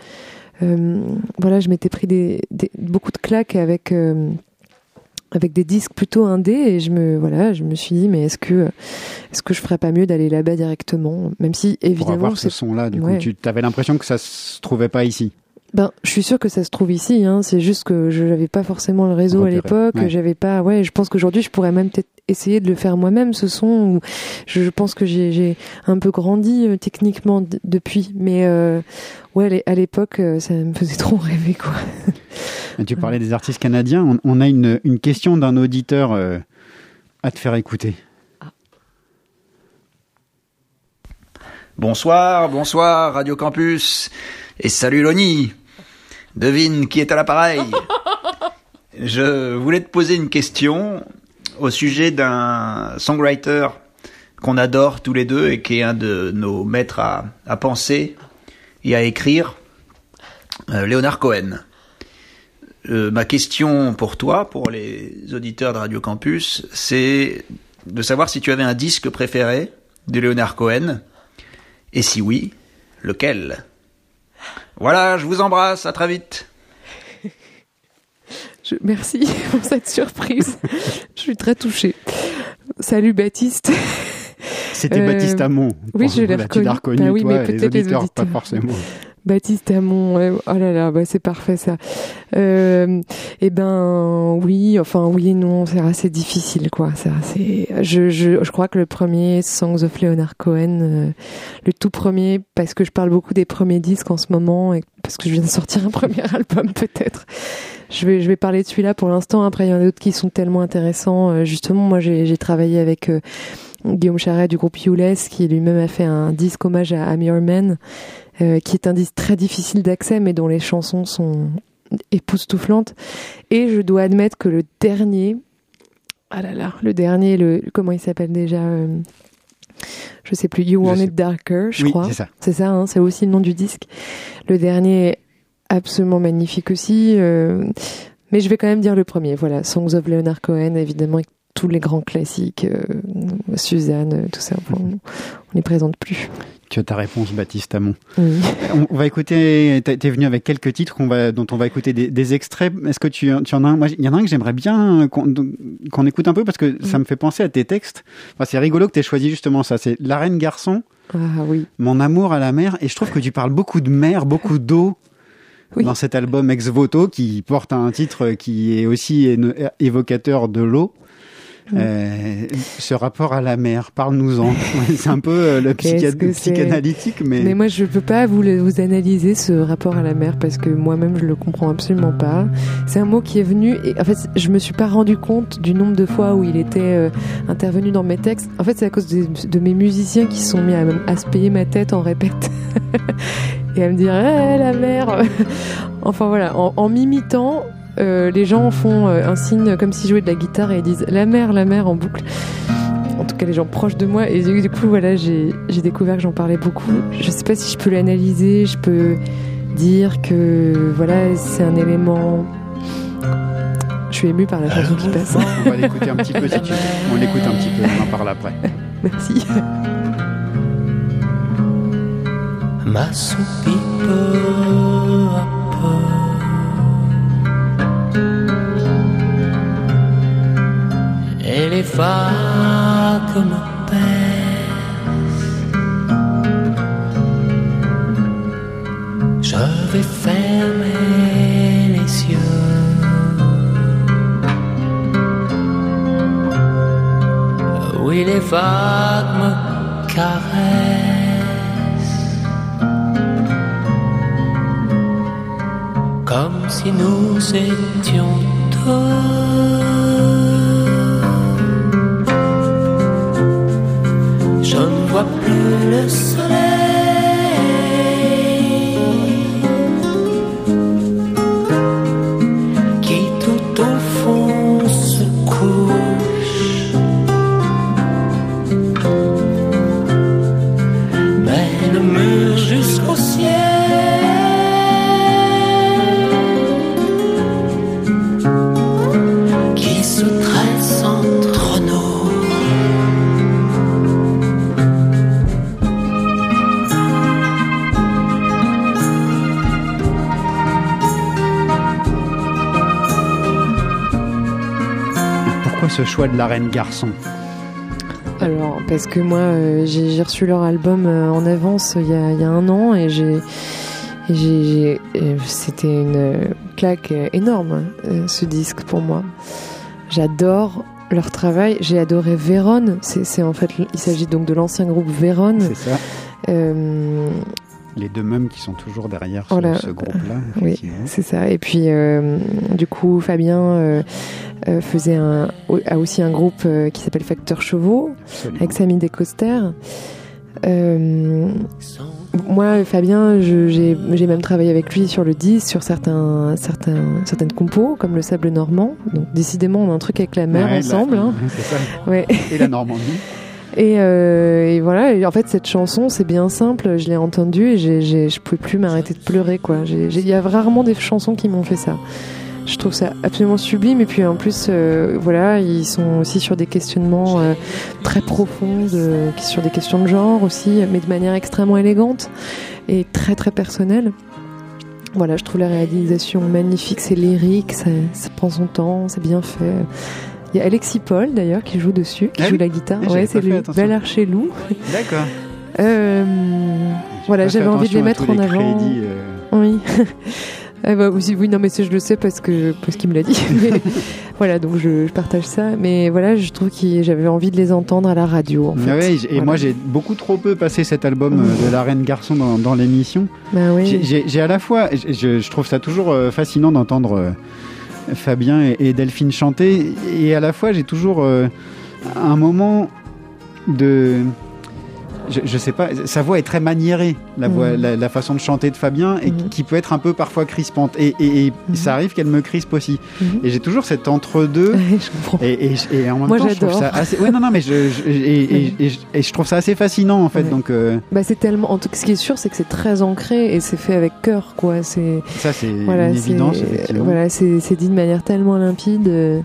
voilà je m'étais pris des, beaucoup de claques avec avec des disques plutôt indés et je me voilà je me suis dit mais est-ce que est-ce que je ferais pas mieux d'aller là-bas directement? Même si évidemment Pour avoir ce son là du coup tu avais l'impression que ça se trouvait pas ici ben, je suis sûre que ça se trouve ici. Hein. C'est juste que je n'avais pas forcément le réseau à l'époque. J'avais pas. Ouais, je pense qu'aujourd'hui, je pourrais même peut-être essayer de le faire moi-même ce son. Ou je, pense que j'ai un peu grandi euh, techniquement depuis. Mais euh, ouais, à l'époque, euh, ça me faisait trop rêver, quoi. Tu parlais des artistes canadiens. On, a une, une question d'un auditeur euh, à te faire écouter. Bonsoir, bonsoir Radio Campus et salut Loni. Devine qui est à l'appareil. Je voulais te poser une question au sujet d'un songwriter qu'on adore tous les deux et qui est un de nos maîtres à, à penser et à écrire, euh, Léonard Cohen. Euh, ma question pour toi, pour les auditeurs de Radio Campus, c'est de savoir si tu avais un disque préféré de Leonard Cohen, et si oui, lequel? Voilà, je vous embrasse, à très vite. merci pour cette surprise. je suis très touchée. Salut Baptiste. C'était Baptiste Amon. Oui, je l'ai reconnu. reconnu. Bah oui, mais peut-être les auditeurs, pas forcément. Baptiste Amon, oh là là, bah c'est parfait ça. Euh, eh ben oui, enfin oui et non, c'est assez difficile quoi. C'est. Je, je, je crois que le premier Songs of Leonard Cohen, euh, le tout premier, parce que je parle beaucoup des premiers disques en ce moment parce que je viens de sortir un premier album peut-être. Je vais je vais parler de celui-là pour l'instant. Après il y en a d'autres qui sont tellement intéressants. Euh, justement, moi j'ai travaillé avec Guillaume Charret du groupe Youles qui lui-même a fait un disque hommage à Amir Man euh, qui est un disque très difficile d'accès, mais dont les chansons sont époustouflantes. Et je dois admettre que le dernier, ah là là, le dernier, le comment il s'appelle déjà euh, Je sais plus. You Want It Darker, je crois. C'est ça. C'est ça. Hein, c'est aussi le nom du disque. Le dernier absolument magnifique aussi. euh, mais je vais quand même dire le premier. Voilà, Songs of Leonard Cohen, évidemment, avec tous les grands classiques, euh, Suzanne, tout ça. Bon, on n'y présente plus. Tu as ta réponse, Baptiste Amon. Oui. On, on va écouter. T'es t'es venu avec quelques titres qu'on va, dont on va écouter des, des extraits. Est-ce que tu, tu en as un? Moi, il y en a un que j'aimerais bien qu'on écoute un peu parce que ça me fait penser à tes textes. Enfin, c'est rigolo que tu aies choisi justement ça. C'est La Reine Garçon. Ah oui. Mon amour à la mer. Et je trouve que tu parles beaucoup de mer, beaucoup d'eau. Dans cet album Ex Voto, qui porte un titre qui est aussi évocateur de l'eau. Euh, ce rapport à la mer, parle-nous-en. c'est un peu euh, le c'est psychanalytique, mais... Mais moi, je peux pas vous, le- vous analyser ce rapport à la mer parce que moi-même, je le comprends absolument pas. C'est un mot qui est venu et en fait, je me suis pas rendu compte du nombre de fois où il était euh, intervenu dans mes textes. En fait, c'est à cause de, mes musiciens qui se sont mis à, à se payer ma tête en répète et à me dire Eh, la mer. enfin voilà, en, en m'imitant. Euh, les gens font euh, un signe comme s'ils jouaient de la guitare et ils disent la mer, la mer en boucle. En tout cas les gens proches de moi. Et du coup voilà j'ai découvert que j'en parlais beaucoup. Je sais pas si je peux l'analyser. Je peux dire que voilà c'est un élément. Je suis émue par la chanson qui passe. On va l'écouter un petit peu si tu veux. On l'écoute un petit peu, on en parle après. merci Et les vagues me pèsent. Je vais fermer les yeux. Oui, les vagues me caressent. Comme si nous étions deux. Le soleil. Ce choix de la reine garçon alors parce que moi euh, j'ai reçu leur album euh, en avance il y a, il y a un an et j'ai euh, c'était une claque énorme euh, ce disque pour moi j'adore leur travail j'ai adoré Véron c'est en fait il s'agit donc de l'ancien groupe Véron C'est ça. Les deux mêmes qui sont toujours derrière ce, Voilà. ce groupe-là. Oui, c'est ça. Et puis, du coup, Fabien euh, faisait un, a aussi un groupe euh, qui s'appelle Facteur Chevaux, Absolument. avec Samy Descoster. Euh, moi, Fabien, j'ai même travaillé avec lui sur le disque, sur certains, certains, certaines compos, comme le sable normand. Donc, décidément, on a un truc avec la mer Ouais, ensemble. bah, hein. ça. Ouais. Et la Normandie. Et, euh, et voilà, et en fait, cette chanson, c'est bien simple. Je l'ai entendue et j'ai, j'ai, je pouvais plus m'arrêter de pleurer, quoi. Il y a rarement des chansons qui m'ont fait ça. Je trouve ça absolument sublime. Et puis en plus, euh, voilà, ils sont aussi sur des questionnements euh, très profonds, de, sur des questions de genre aussi, mais de manière extrêmement élégante et très très personnelle. Voilà, je trouve la réalisation magnifique, c'est lyrique, ça, ça prend son temps, c'est bien fait. Il y a Alexis Paul d'ailleurs qui joue dessus, qui Ah joue oui la guitare. J'avais ouais, c'est lui. Bel Archelou. D'accord. Euh, voilà, j'avais envie de les mettre en avant. crédits. Oui. Ah bah, oui, oui, non, mais ça, je le sais parce que parce qu'il me l'a dit. Mais voilà, donc je, je partage ça. Mais voilà, je trouve que j'avais envie de les entendre à la radio. En fait. Ah ouais, et Voilà. moi j'ai beaucoup trop peu passé cet album euh, de la Reine Garçon dans, dans l'émission. Bah oui. J'ai- à la fois, je, je trouve ça toujours euh, fascinant d'entendre euh, Fabien et, et Delphine chanter, et à la fois j'ai toujours un moment de je, je sais pas, sa voix est très maniérée, la, voix, Mhm. la, la façon de chanter de Fabien, et qui peut être un peu parfois crispante. Et, et- et Mhm. ça arrive qu'elle me crispe aussi. Et j'ai toujours cet entre-deux. Et, et, en même Moi, temps, je trouve ça assez. Ouais, non, non, mais je, je- et, je- trouve ça assez fascinant en fait. Ouais. Donc euh, Bah, c'est tellement. En tout cas, ce qui est sûr, c'est que c'est très ancré et c'est fait avec cœur, quoi. C'est. ça, c'est Voilà, une évidence. Voilà, c'est dit de manière tellement limpide. euh.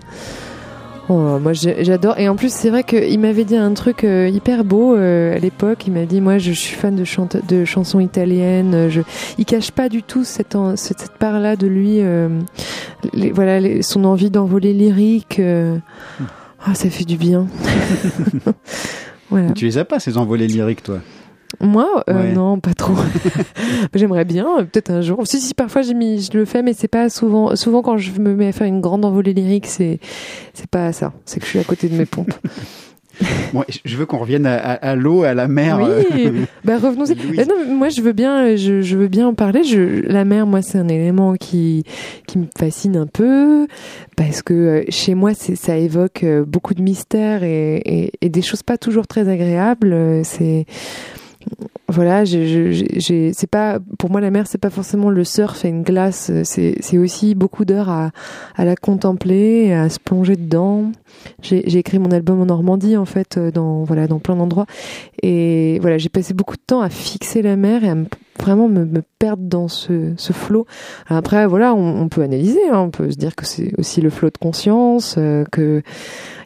Oh, moi, j'adore. Et en plus, c'est vrai qu'il m'avait dit un truc euh, hyper beau euh, à l'époque. Il m'a dit, moi, je suis fan de, chante de chansons italiennes. Je... Il cache pas du tout cette, en- cette, cette part-là de lui. euh, les- voilà, les- son envie d'envoler lyrique. euh. Ah, ça fait du bien. voilà. Tu les as pas ces envolées lyriques, toi? Moi, euh, Ouais. non, pas trop. J'aimerais bien, peut-être un jour. Si, si, parfois j'ai mis, je le fais, mais c'est pas souvent. Souvent, quand je me mets à faire une grande envolée lyrique, c'est, c'est pas ça. C'est que je suis à côté de mes pompes. Bon, je- veux qu'on revienne à, à- à l'eau, à la mer. Oui, bah revenons-y. Euh, non, moi je veux bien, je, je veux bien en parler. Je, la mer, moi, c'est un élément qui qui me fascine un peu parce que euh, chez moi, ça évoque beaucoup de mystères et, et, et des choses pas toujours très agréables. C'est voilà, c'est pas pour moi la mer, c'est pas forcément le surf et une glace. C'est c'est aussi beaucoup d'heures à à la contempler, à se plonger dedans. J'ai j'ai écrit mon album en Normandie en fait, euh, dans voilà dans plein d'endroits. Et voilà, j'ai passé beaucoup de temps à fixer la mer et à me- vraiment me, perdre dans ce, ce flot. Après, voilà, on, on peut analyser, hein, on peut se dire que c'est aussi le flot de conscience, euh, que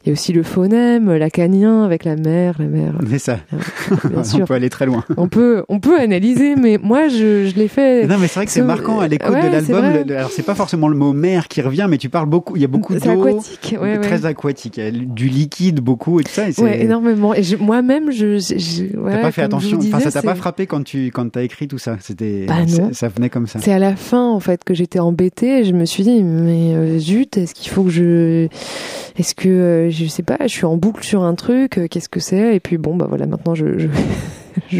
il y a aussi le phonème, lacanien avec la mer, la mer. Mais ça, Bien on peut aller très loin. On peut, on peut analyser, mais moi, je, je l'ai fait. Non, mais c'est vrai que c'est Ce- marquant à l'écoute Ouais, de c'est l'album. Alors, c'est pas forcément le mot mer qui revient, mais tu parles beaucoup. Il y a beaucoup C'est d'eau. aquatique, ouais, ouais. Très aquatique. Il y a du liquide beaucoup et tout ça. Et c'est- Ouais, énormément. Et moi-même, je, je, T'as pas fait attention. Enfin, ça t'a pas c'est- frappé quand tu quand t'as écrit tout ça. C'était. Bah. Ça venait comme ça. C'est à la fin en fait que j'étais embêtée et je me suis dit mais euh, zut est-ce qu'il faut que je est-ce que euh, je sais pas je suis en boucle sur un truc euh, qu'est-ce que c'est? Et puis bon bah voilà maintenant je je,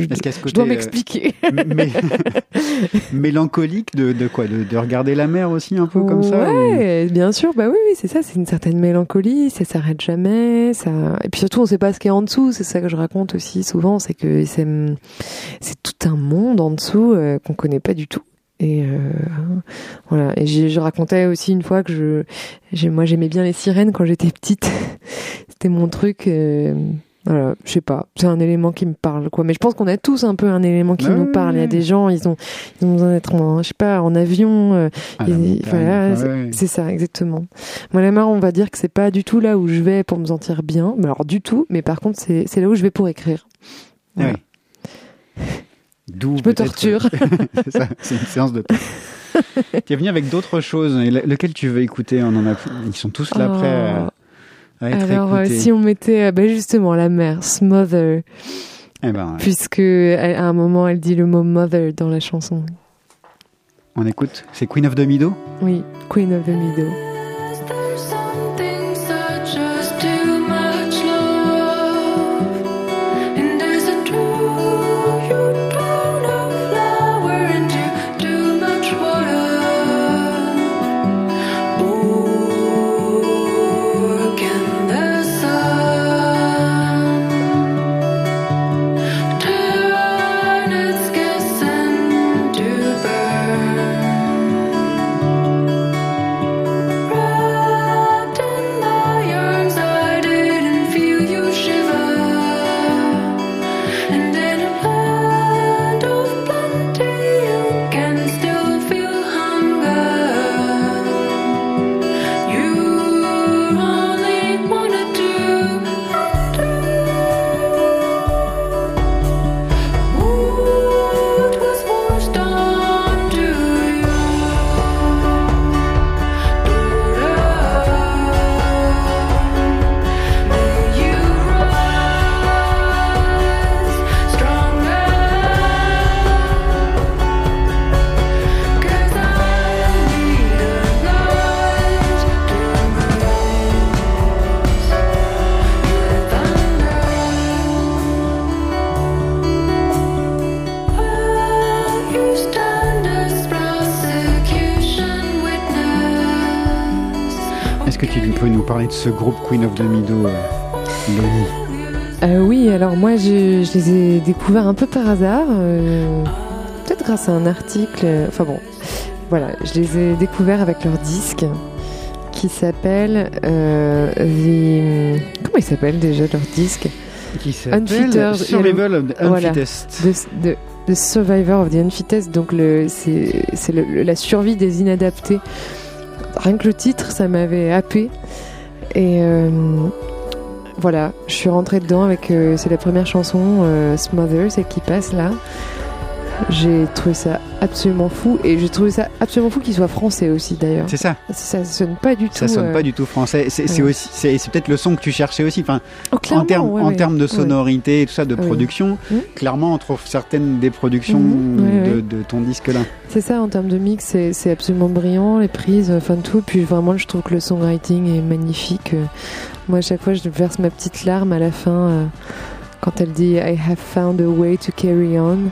dois euh, m'expliquer. mais- mélancolique de, de quoi? De, de regarder la mer aussi un peu comme ça. ou- ouais bien sûr bah oui oui c'est ça c'est une certaine mélancolie ça s'arrête jamais ça et puis surtout on sait pas ce qu'il y a en dessous c'est ça que je raconte aussi souvent c'est que c'est c'est tout un monde en dessous euh, qu'on connaît pas du tout et euh, voilà. Et je racontais aussi une fois que je, moi j'aimais bien les sirènes quand j'étais petite. C'était mon truc. euh, voilà, je sais pas. C'est un élément qui me parle, quoi. Mais je pense qu'on a tous un peu un élément qui Ouais, nous parle. Il y a des gens, ils ont, ils ont besoin d'être, en, je sais pas, en avion. euh, montagne, voilà, c'est- ouais. c'est ça, exactement. Moi, la on va dire que c'est pas du tout là où je vais pour me sentir bien. Mais Alors du tout. Mais par contre, c'est, c'est là où je vais pour écrire. Ah oui. D'où Je me torture. c'est ça, c'est une séance de. tu es venu avec d'autres choses. Et lequel tu veux écouter On en a. Ils sont tous là Oh. prêts à, à être Alors, euh, écoutés. si on mettait, euh, bah, justement, la mère, Smother, Eh ben, puisque à un moment, elle dit le mot mother dans la chanson. on écoute. C'est Queen of the Meadow. Oui, Queen of the Meadow. Tu peux nous parler de ce groupe Queen of the Meadow, euh, Euh, oui, alors moi je, je les ai découverts un peu par hasard, euh, peut-être grâce à un article. euh, Enfin bon, voilà, je les ai découverts avec leur disque qui s'appelle euh, The. Comment il s'appelle déjà leur disque Qui s'appelle. Survival of the. Unfittest. The, the- The Survivor of the Unfittest, donc le, c'est, c'est le- le- la survie des inadaptés. Rien que le titre, ça m'avait happé. Et euh, voilà, je suis rentrée dedans avec. euh, c'est la première chanson, euh, Smother, celle qui passe là. J'ai trouvé ça absolument fou. Et j'ai trouvé ça absolument fou qu'il soit français aussi d'ailleurs. C'est ça. Ça sonne pas du tout. Ça sonne euh, pas du tout français. C'est ouais. aussi, c'est peut-être le son que tu cherchais aussi. Enfin, Oh, en termes, ouais, en ouais. termes de sonorité et tout ça, de production, Mhm. clairement, on trouve certaines des productions ouais, de, ton disque là. C'est ça, en termes de mix, c'est absolument brillant, les prises, enfin tout. Puis vraiment, je trouve que le songwriting est magnifique. Euh, Moi, à chaque fois, je verse ma petite larme à la fin euh, quand elle dit I have found a way to carry on.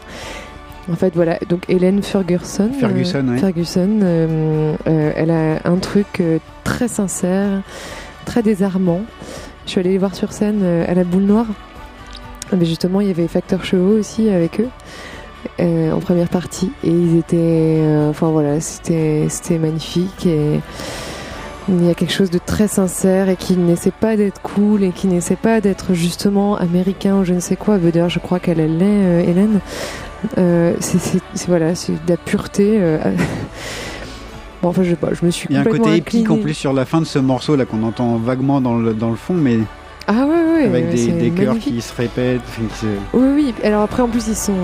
En fait, voilà. Donc, Hélène Ferguson. euh, Ferguson, ouais. Ferguson, euh, euh, elle a un truc euh, très sincère, très désarmant. Je suis allée les voir sur scène euh, à la boule noire. Mais justement, il y avait Facteur Chevaux aussi avec eux euh, en première partie et ils étaient euh, enfin voilà c'était c'était magnifique et il y a quelque chose de très sincère et qui n'essaie pas d'être cool et qui n'essaie pas d'être justement américain ou je ne sais quoi d'ailleurs je crois qu'elle elle l'est euh, Hélène Euh, c'est voilà c'est de la pureté euh, bon enfin je sais pas je me suis Il y a un côté épique en plus sur la fin de ce morceau là qu'on entend vaguement dans le, dans le fond, mais ah ouais ouais avec des, des chœurs qui se répètent. enfin, qui se- Oui, oui. Alors après, en plus, ils sont.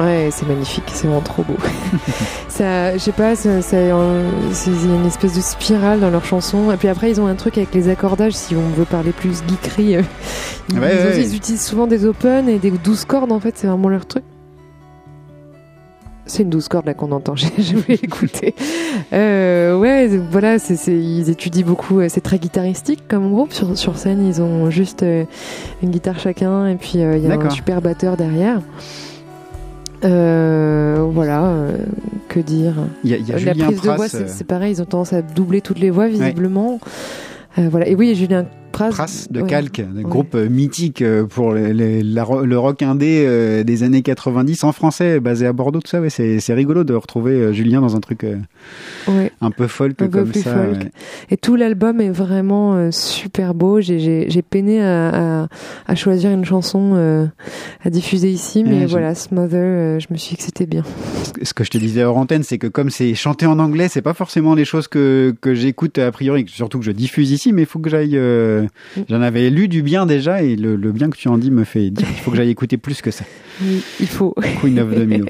Ouais, c'est magnifique, c'est vraiment trop beau. ça, je sais pas, c'est une espèce de spirale dans leurs chansons. Et puis après, ils ont un truc avec les accordages, si on veut parler plus geekerie. euh, Ils, Ouais, ils ont- ouais. ils utilisent souvent des open et des 12 cordes, en fait, c'est vraiment leur truc. C'est une 12 cordes là qu'on entend, j'ai j'ai voulu écouter. Euh, ouais, voilà, c'est c'est- ils étudient beaucoup, euh, c'est très guitaristique comme groupe. Sur, sur scène, ils ont juste euh, une guitare chacun et puis euh, il y a un super batteur derrière. Euh, voilà, euh, que dire Il y a, il y a La Julien prise de voix, c'est euh, c'est pareil, ils ont tendance à doubler toutes les voix visiblement. Euh, voilà, et oui, Julien Pras. Pras de ouais. Calque, un Ouais. groupe euh, mythique euh, pour les- les- la ro- le rock indé euh, des années 90 en français, basé à Bordeaux, tout ça. Ouais, c'est rigolo de retrouver Julien dans un truc Ouais. un peu folk Un peu comme ça. folk. Et tout l'album est vraiment super beau. J'ai- peiné à, à, à choisir une chanson à diffuser ici, mais voilà, Smother, je me suis dit que c'était bien. Ce que- Ce que je te disais hors antenne, c'est que comme c'est chanté en anglais, c'est pas forcément les choses que, que j'écoute a priori, surtout que je diffuse ici, mais il faut que j'aille. euh, Mm. J'en avais lu du bien déjà, et le, le bien que tu en dis me fait dire qu'il faut que j'aille écouter plus que ça. Oui, il faut. Queen of Domino.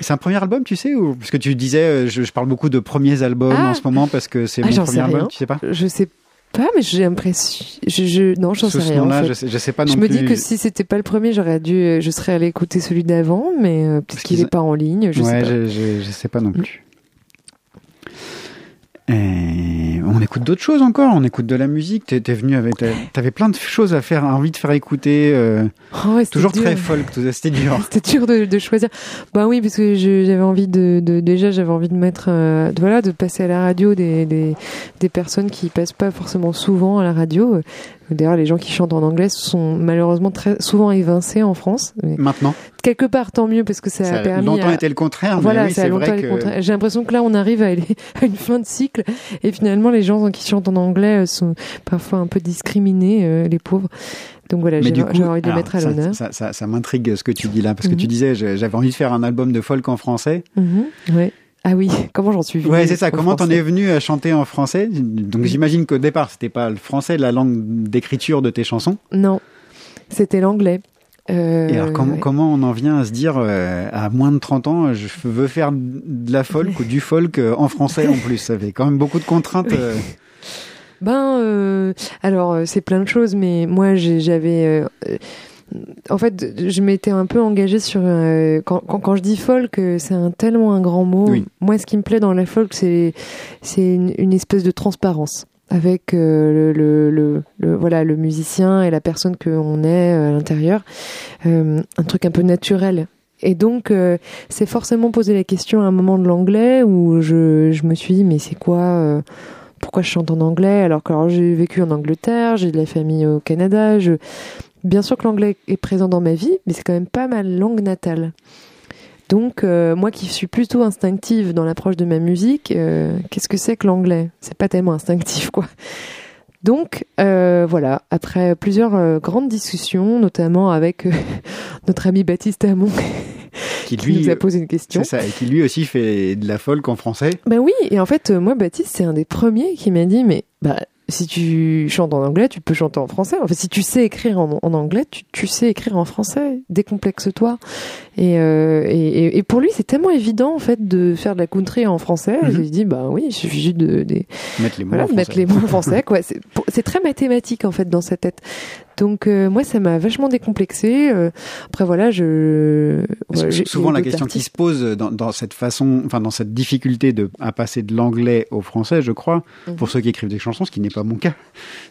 C'est un premier album, tu sais ou... Parce que tu disais, euh, je, je parle beaucoup de premiers albums Ah. en ce moment parce que c'est Ah, mon premier sais album, rien. tu sais pas? Je sais pas, mais j'ai l'impression. Je, je, non, j'en sais rien. en fait. je sais- je sais pas non Je me dis que si c'était pas le premier, j'aurais dû, euh, je serais allé écouter celui d'avant, mais euh, peut-être qu'il qu'ils- est pas en ligne. Je ouais, sais pas. je, sais pas non plus. Et on écoute d'autres choses encore, on écoute de la musique. T'es venu avec, t'avais plein de choses à faire, envie de faire écouter. euh, Oh ouais, toujours dur. très folk, c'était dur. C'était dur de, de choisir. Bah oui, parce que je- j'avais envie de, de- déjà j'avais envie de mettre, euh, de- voilà, de passer à la radio des, des, des personnes qui passent pas forcément souvent à la radio. D'ailleurs, les gens qui chantent en anglais sont malheureusement très souvent évincés en France. Mais Maintenant, quelque part, tant mieux parce que ça, ça a permis. longtemps à- été le contraire, mais Voilà, oui, ça a longtemps que le contraire. J'ai l'impression que là, on arrive à, aller à une fin de cycle et finalement, les gens qui chantent en anglais euh, sont parfois un peu discriminés, euh, les pauvres. Donc voilà, j'ai envie de les mettre à ça- l'honneur. Ça, ça, ça m'intrigue ce que tu dis là, parce que Mhm. tu disais, je- j'avais envie de faire un album de folk en français. Mhm, ouais. Ah oui, comment j'en suis venue Ouais, c'est ça. Comment t'en es venu à chanter en français? Donc j'imagine qu'au départ, c'était pas le français, la langue d'écriture de tes chansons. Non, c'était l'anglais. Euh, Et alors, comment, ouais. comment on en vient à se dire, euh, à moins de 30 ans, je veux faire de la folk ou du folk euh, en français en plus? Ça fait quand même beaucoup de contraintes. euh. Ben, euh, alors euh, c'est plein de choses, mais moi j'avais, euh, euh, en fait, je m'étais un peu engagée sur euh, quand, quand quand je dis folk, euh, c'est un tellement un grand mot. Oui. Moi, ce qui me plaît dans la folk, c'est c'est une, une espèce de transparence avec euh, le, le, le, le- voilà le musicien et la personne que on est à l'intérieur, Euh, un truc un peu naturel. Et donc, c'est forcément posé la question à un moment de l'anglais où je, je me suis dit, mais c'est quoi pourquoi je chante en anglais alors que j'ai vécu en Angleterre, j'ai de la famille au Canada. Je... Bien sûr que l'anglais est présent dans ma vie, mais c'est quand même pas ma langue natale. Donc, euh, moi qui suis plutôt instinctive dans l'approche de ma musique, euh, qu'est-ce que c'est que l'anglais? C'est pas tellement instinctif, quoi. Donc, euh, voilà, après plusieurs grandes discussions, notamment avec notre ami Baptiste Hamon, Qui qui nous a posé une question. C'est ça, et qui lui aussi fait de la folk en français. Ben oui, et en fait, moi, Baptiste, c'est un des premiers qui m'a dit, mais bah, si tu chantes en anglais, tu peux chanter en français. En fait, si tu sais écrire en, anglais, tu, tu sais écrire en français. Décomplexe-toi. Et, euh, et, et- pour lui, c'est tellement évident, en fait, de faire de la country en français. Mhm. Je lui dis, bah oui, il suffit juste de, de- Mettre les mots voilà, en mettre français. les mots en français, quoi. C'est très mathématique, en fait, dans sa tête. Donc, euh, moi, ça m'a vachement décomplexé. Euh, après, voilà, je... Ouais, souvent, la question qui artistes. se pose dans, dans cette façon, enfin dans cette difficulté de à passer de l'anglais au français, je crois, Mhm. pour ceux qui écrivent des chansons, ce qui n'est pas mon cas,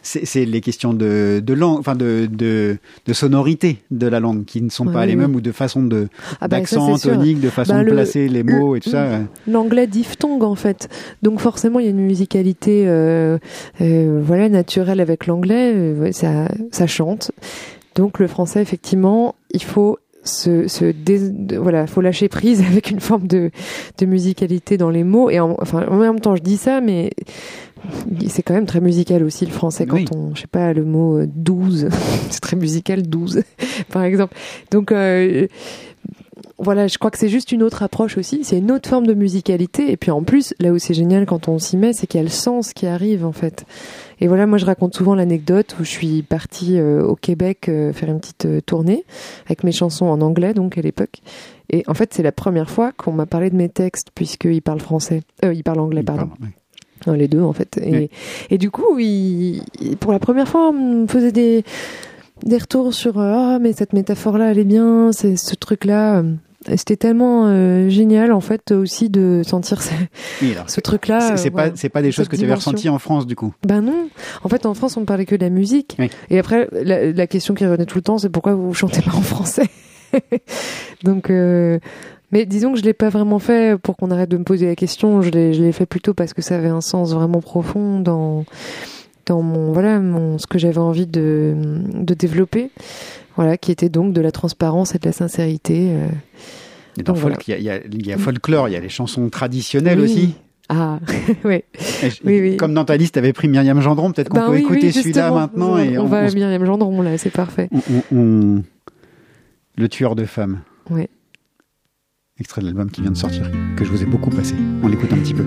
c'est les questions de, de langue, enfin de, de, de sonorité de la langue qui ne sont Ouais, pas oui, les oui. mêmes ou de façon de Ah bah, ça, d'accent tonique, de façon Bah, de le- placer les mots et tout ça. L'anglais diphtongue en fait, donc forcément il y a une musicalité, euh, euh, voilà, naturelle avec l'anglais. euh, ça, ça chante. Donc le français effectivement, il faut se, voilà, faut lâcher prise avec une forme de, de musicalité dans les mots. Et en, enfin, en même temps, je dis ça, mais c'est quand même très musical aussi le français quand Oui. on, je sais pas, le mot euh, 12, c'est très musical 12, par exemple. Donc euh, voilà, je crois que c'est juste une autre approche aussi, c'est une autre forme de musicalité. Et puis en plus, là où c'est génial quand on s'y met, c'est qu'il y a le sens qui arrive en fait. Et voilà, moi je raconte souvent l'anecdote où je suis partie euh, au Québec euh, faire une petite euh, tournée avec mes chansons en anglais donc à l'époque. Et en fait, c'est la première fois qu'on m'a parlé de mes textes puisqu'ils parlent français, euh, ils parlent anglais, pardon. Non, les deux en fait. Et, Oui. et du coup, il, pour la première fois, on me faisait des, des retours sur ah mais cette métaphore là elle est bien, c'est ce truc là. C'était tellement euh, génial en fait aussi de sentir ce, Oui, alors, ce truc là. c'est pas c'est pas des choses que tu avais ressenties en France du coup. Ben non. En fait, en France, on ne parlait que de la musique. Oui. Et après, la, la question qui revenait tout le temps, c'est pourquoi vous chantez pas en français? Donc, euh, mais disons que je l'ai pas vraiment fait pour qu'on arrête de me poser la question. Je l'ai, je l'ai fait plutôt parce que ça avait un sens vraiment profond dans dans mon voilà mon ce que j'avais envie de de développer. Voilà, qui était donc de la transparence et de la sincérité. euh. Et dans Donc, folk, il y, y a- il y a folklore, il y a les chansons traditionnelles Oui. aussi. Ah, oui. Oui, oui. Comme dans ta liste, tu avais pris Myriam Gendron, peut-être qu'on Ben peut oui, écouter oui, celui-là maintenant. On, et on on, va à Myriam Gendron là, c'est parfait. on- Le tueur de femmes. Ouais. Extrait de l'album qui vient de sortir, que je vous ai beaucoup passé. On l'écoute un petit peu.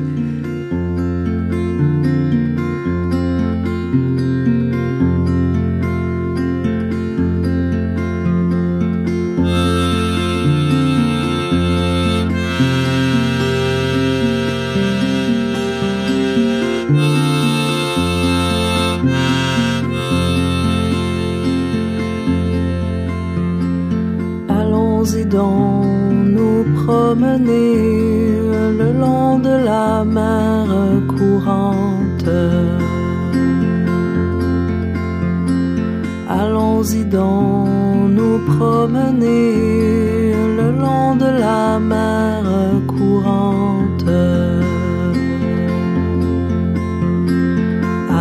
Nous promener le long de la mer courante. Allons-y donc nous promener le long de la mer courante.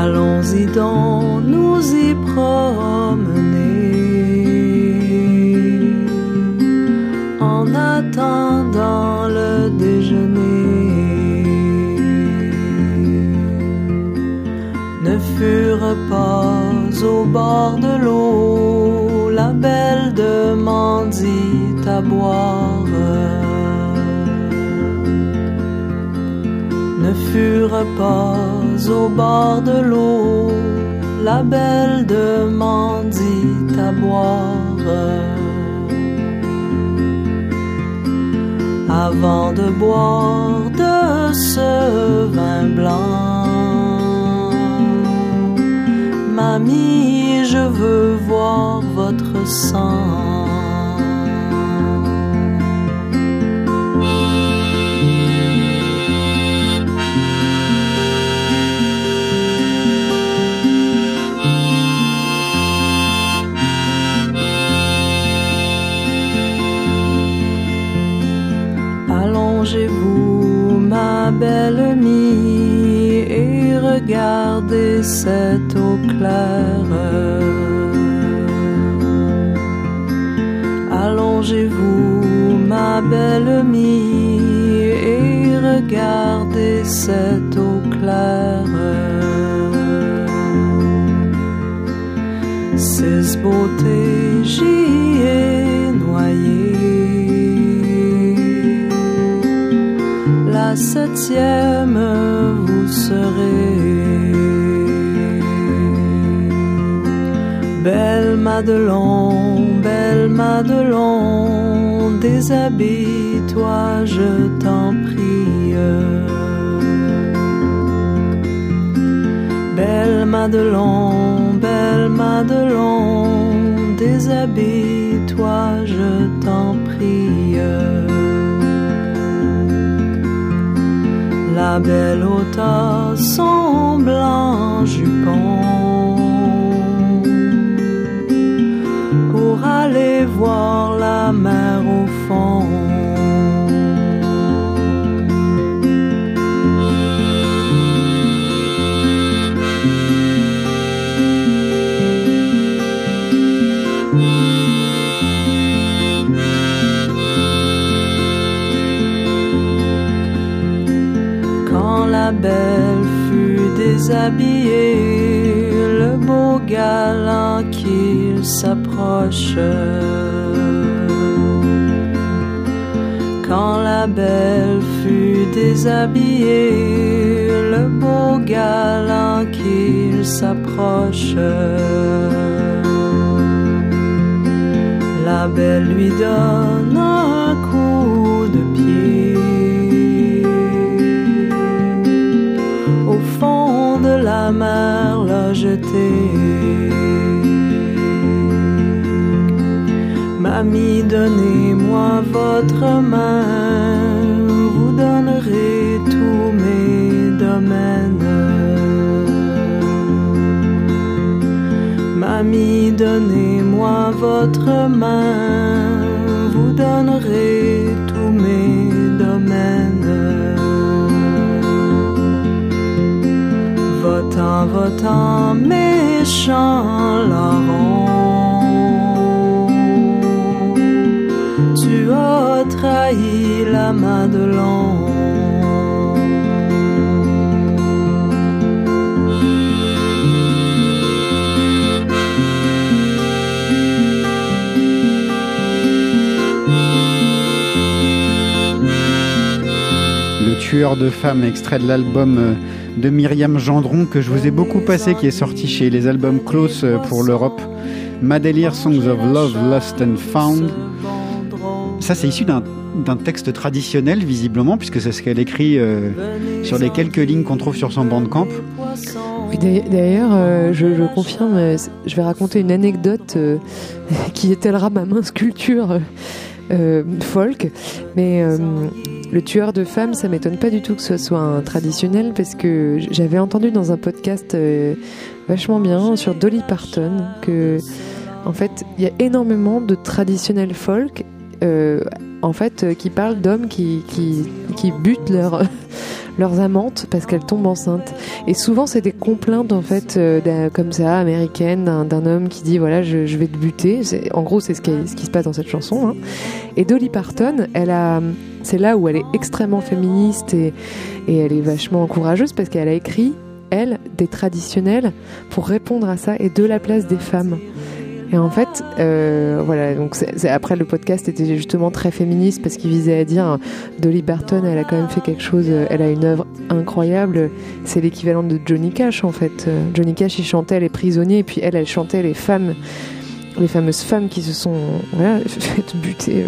Allons-y donc nous y promener au bord de l'eau, la belle demandit à boire. Ne furent pas au bord de l'eau, la belle demandit à boire. Avant de boire de ce vin blanc, Mamie, je veux voir votre sang. Allongez-vous, ma belle amie, et regardez cette Allongez-vous, ma belle amie, et regardez cette eau claire. Madelon, belle Madelon, déshabille-toi, je t'en prie. Belle Madelon, belle Madelon, déshabille-toi, je t'en prie. La belle ôta son voir la mer au fond. Quand la belle fut déshabillée, le beau galant qu'il s'approche. La belle fut déshabillée, le beau galant qu'il s'approche. La belle lui donne un coup de pied. Au fond de la mer l'a jeté. Mamie, donnez-moi votre main, votre main, vous donnerez tous mes domaines. Votant, votant, méchant larron. Tu as trahi la Madelon. Le tueur de femmes, extrait de l'album euh, de Myriam Gendron que je vous ai beaucoup passé, qui est sorti chez les albums Close euh, pour l'Europe. Madelier Songs of Love, Lost and Found. Ça, c'est issu d'un texte traditionnel, visiblement, puisque c'est ce qu'elle écrit euh, sur les quelques lignes qu'on trouve sur son bandcamp. Oui, d'ailleurs- je, confirme, je vais raconter une anecdote qui étalera ma mince culture euh, folk. Mais euh, le tueur de femmes, ça m'étonne pas du tout que ce soit un traditionnel parce que j'avais entendu dans un podcast euh, vachement bien sur Dolly Parton que, en fait, il y a énormément de traditionnels folk. euh, en fait, euh, qui parlent d'hommes qui, qui, qui butent leur, leurs amantes parce qu'elles tombent enceintes. Et souvent, c'est des complaintes, en fait, euh, comme ça, américaines, d'un homme qui dit voilà, je, vais te buter. En gros, c'est ce qui, ce qui se passe dans cette chanson. hein. Et Dolly Parton, elle a, c'est là où elle est extrêmement féministe et, et elle est vachement courageuse parce qu'elle a écrit, elle, des traditionnels pour répondre à ça et de la place des femmes. Et en fait, euh, voilà, donc après le podcast était justement très féministe parce qu'il visait à dire Dolly Parton, elle a quand même fait quelque chose, euh, elle a une œuvre incroyable. C'est l'équivalent de Johnny Cash en fait. Euh, Johnny Cash, il chantait les prisonniers et puis elle, elle chantait les femmes, les fameuses femmes qui se sont faites buter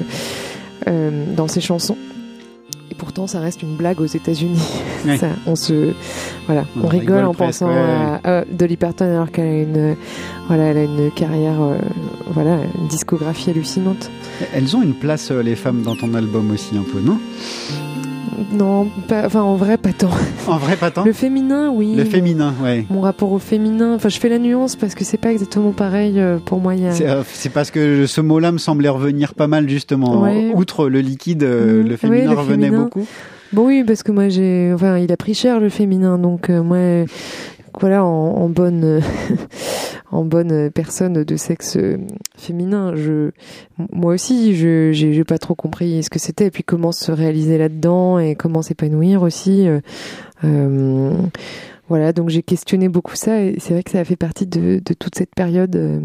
dans ses chansons. Et pourtant, ça reste une blague aux États-Unis. Ouais. On se, voilà, On on, rigole, rigole en presque, pensant ouais, à, à Dolly Parton alors qu'elle a une, voilà, elle a une carrière, euh, voilà, une discographie hallucinante. Elles ont une place, euh, les femmes, dans ton album aussi, un peu, non? Non, pas, enfin en vrai, pas tant. En vrai, pas tant Le féminin, oui. Le féminin, ouais. Mon rapport au féminin, enfin je fais la nuance parce que c'est pas exactement pareil euh, pour moi. a- C'est euh, c'est parce que ce mot-là me semblait revenir pas mal, justement. Ouais. Outre le liquide, euh, Mhm. le féminin Ouais, le revenait féminin. beaucoup. Bon oui, parce que moi j'ai, enfin il a pris cher le féminin, donc euh, moi voilà, en, en bonne, en bonne personne de sexe euh, féminin, je, moi aussi, je, j'ai pas trop compris ce que c'était, et puis comment se réaliser là-dedans et comment s'épanouir aussi. euh, euh, voilà, donc j'ai questionné beaucoup ça, et c'est vrai que ça a fait partie de, toute cette période. euh,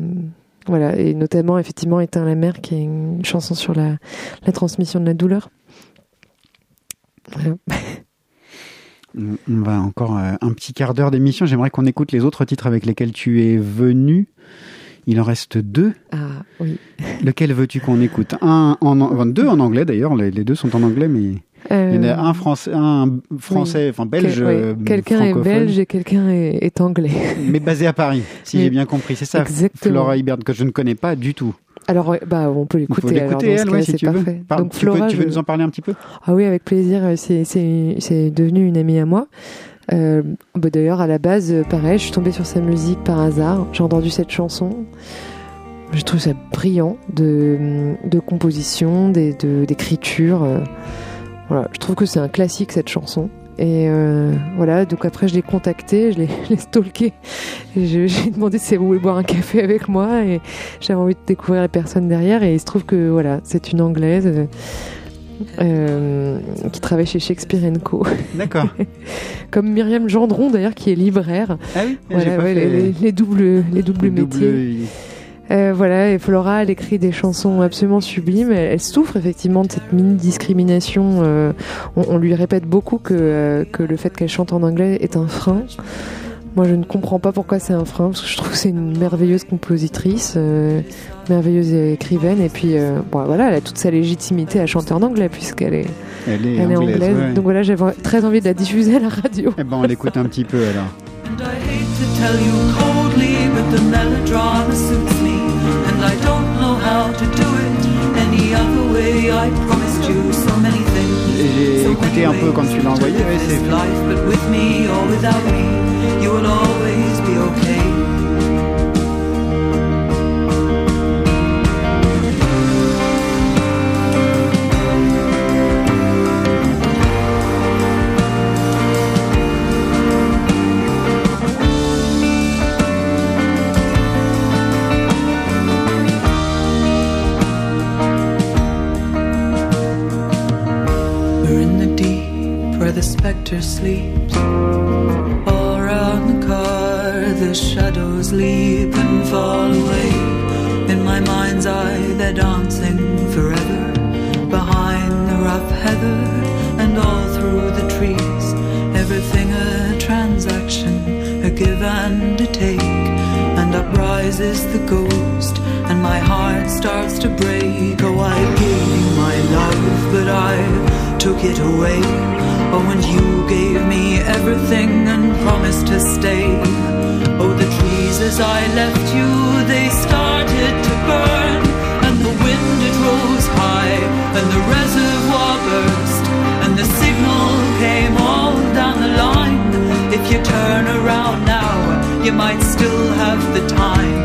voilà, et notamment effectivement Éteint la mer, qui est une chanson sur la, la transmission de la douleur. Voilà. On on va encore euh, un petit quart d'heure d'émission. J'aimerais qu'on écoute les autres titres avec lesquels tu es venu. Il en reste deux. Ah oui. Lequel veux-tu qu'on écoute? Un en enfin, deux en anglais d'ailleurs. Les, les deux sont en anglais, mais il y en a un français, un français, enfin belge. Ouais, euh, Quelqu'un est belge et quelqu'un est, est anglais. mais basé à Paris, si j'ai bien compris. C'est ça. Exactement. Flora Ibert que je ne connais pas du tout. Alors, bah, on peut l'écouter. l'écouter elle, cas, ouais, si c'est parfait. Par- Donc, tu, peux- tu veux je- nous en parler un petit peu? Ah oui, avec plaisir. C'est, c'est, devenu une amie à moi. Euh, bah, d'ailleurs, à la base, euh, pareil, je suis tombée sur sa musique par hasard. J'ai entendu cette chanson. Je trouve ça brillant de, de composition, des- de, d'écriture. euh. Voilà, je trouve que c'est un classique cette chanson. Et euh, voilà, donc après je l'ai contacté, je l'ai, stalké. J'ai demandé si elle voulait boire un café avec moi. Et j'avais envie de découvrir les personnes derrière. Et il se trouve que voilà, c'est une anglaise. euh, euh, qui travaille chez Shakespeare Co. D'accord. Comme Myriam Gendron d'ailleurs qui est libraire. Ah oui, j'ai Voilà, pas ouais, les, les- les doubles, les doubles Le métiers. Euh, voilà, et Flora, elle écrit des chansons absolument sublimes. Elle, elle souffre effectivement de cette mini discrimination. euh, on, on lui répète beaucoup que, euh, que le fait qu'elle chante en anglais est un frein. Moi, je ne comprends pas pourquoi c'est un frein, parce que je trouve que c'est une merveilleuse compositrice, euh, merveilleuse écrivaine, et puis euh, bon, voilà, elle a toute sa légitimité à chanter en anglais puisqu'elle est, Elle est elle est anglaise, anglaise. ouais. Donc voilà, j'avais très envie de la diffuser à la radio. Eh ben, on l'écoute un petit peu alors. J'ai écouté un peu quand tu l'as envoyé, ouais, c'est the sleeps. All around the car, the shadows leap and fall away. In my mind's eye, they're dancing forever. Behind the rough heather and all through the trees. Everything a transaction, a give and a take. And up rises the ghost, and my heart starts to break. Oh, I gave you my love, but I took it away. Oh, and you gave me everything and promised to stay. Oh, the trees as I left you, they started to burn. And the wind it rose high, and the reservoir burst. And the signal came all down the line. If you turn around now, you might still have the time.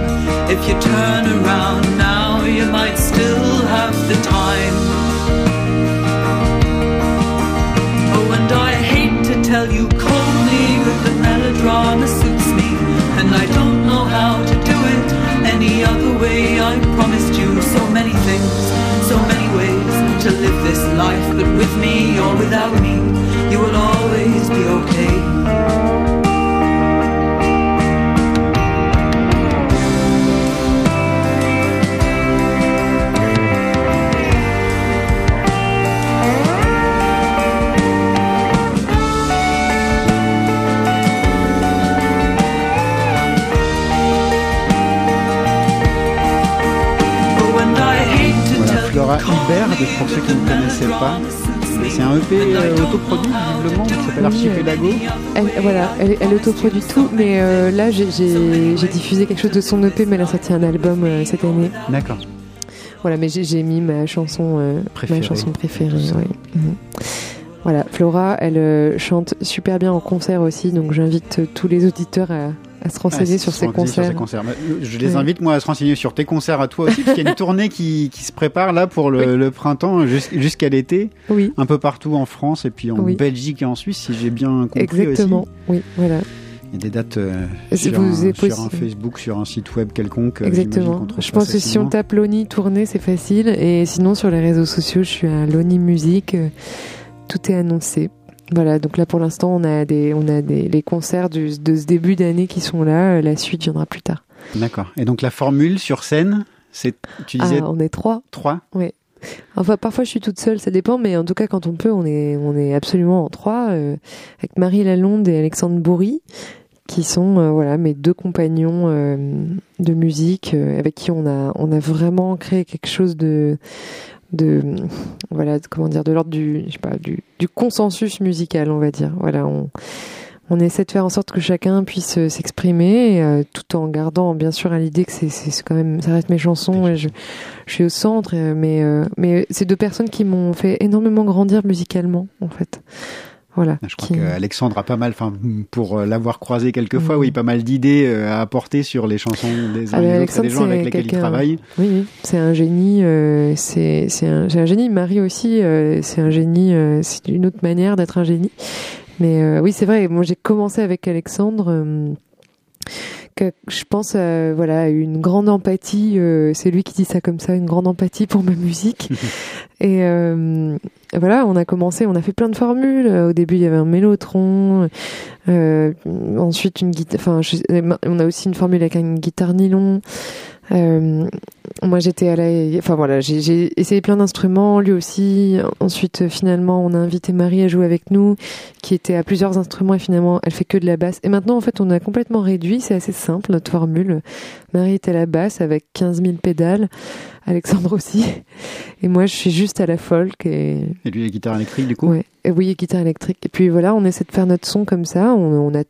If you turn around now, you might still have the time. Things, so many ways to live this life. But with me or without me, you will always be okay. Ibert, pour ceux qui ne connaissaient pas. C'est un EP euh, autoproduit, visiblement, qui s'appelle Archipelago. Elle, voilà, elle, elle autoproduit tout, mais euh, là j'ai- diffusé quelque chose de son EP, mais elle a sorti un album euh, cette année. D'accord. Voilà, mais j'ai mis ma chanson, euh, Préférée. ma chanson préférée. Mhm. Voilà, Flora, elle chante super bien en concert aussi, donc j'invite tous les auditeurs à, à se renseigner Ah, sur se ses renseigner sur concerts. Bah, Je les Ouais. invite, moi, à se renseigner sur tes concerts à toi aussi, parce qu'il y a une tournée qui, qui se prépare là pour le, le printemps jus- jusqu'à l'été. Oui. Un peu partout en France et puis en Oui. Belgique et en Suisse, si j'ai bien compris Exactement, aussi. oui, voilà. Il y a des dates euh, sur, un, sur un. Facebook, sur un site web quelconque. euh, Exactement. Je pense que si on tape Loni tournée, c'est facile. Et sinon, sur les réseaux sociaux, je suis à Loni Musique. euh, Tout est annoncé. Voilà, donc là pour l'instant, on a des, on a des, les concerts du- de ce début d'année qui sont là. Euh, La suite viendra plus tard. D'accord. Et donc la formule sur scène, c'est, tu disais Ah, on est trois. trois Oui. Enfin, parfois je suis toute seule, ça dépend, mais en tout cas, quand on peut, on est, on est absolument en trois, euh, avec Marie Lalonde et Alexandre Bourri, qui sont euh, voilà mes deux compagnons euh, de musique, avec qui on a, on a vraiment créé quelque chose de, de, voilà, comment dire, de l'ordre du, je sais pas, du, du consensus musical, on va dire. Voilà, on, on essaie de faire en sorte que chacun puisse euh, s'exprimer, euh, tout en gardant bien sûr à l'idée que c'est, c'est c'est quand même, ça reste mes chansons et je, je suis au centre, euh, mais, euh, mais c'est deux personnes qui m'ont fait énormément grandir musicalement, en fait. Voilà. Je crois Qui- qu'Alexandre a pas mal, enfin, pour euh, l'avoir croisé quelques fois, Mhm. oui, pas mal d'idées euh, à apporter sur les chansons des Ah, des autres, des gens avec lesquels il travaille. Oui, oui, c'est un génie. euh, c'est c'est un, un génie. Marie aussi, euh, c'est un génie. euh, c'est une autre manière d'être un génie. Mais euh, oui, c'est vrai. Moi, j'ai commencé avec Alexandre. Que je pense euh, voilà à une grande empathie euh, c'est lui qui dit ça comme ça une grande empathie pour ma musique. Et euh, voilà on a commencé on a fait plein de formules. Au début il y avait un mélotron euh, ensuite une guitare enfin on a aussi une formule avec une guitare nylon moi j'étais à la enfin voilà j'ai- j'ai essayé plein d'instruments lui aussi. Ensuite euh, finalement on a invité Marie à jouer avec nous qui était à plusieurs instruments et finalement elle fait que de la basse. Et maintenant en fait on a complètement réduit c'est assez simple notre formule. Marie est à la basse avec 15 000 pédales Alexandre aussi et moi je suis juste à la folk et Et lui, la guitare électrique, du coup. Ouais, et oui, guitare électrique. Et puis voilà, on essaie de faire notre son comme ça. On, on a,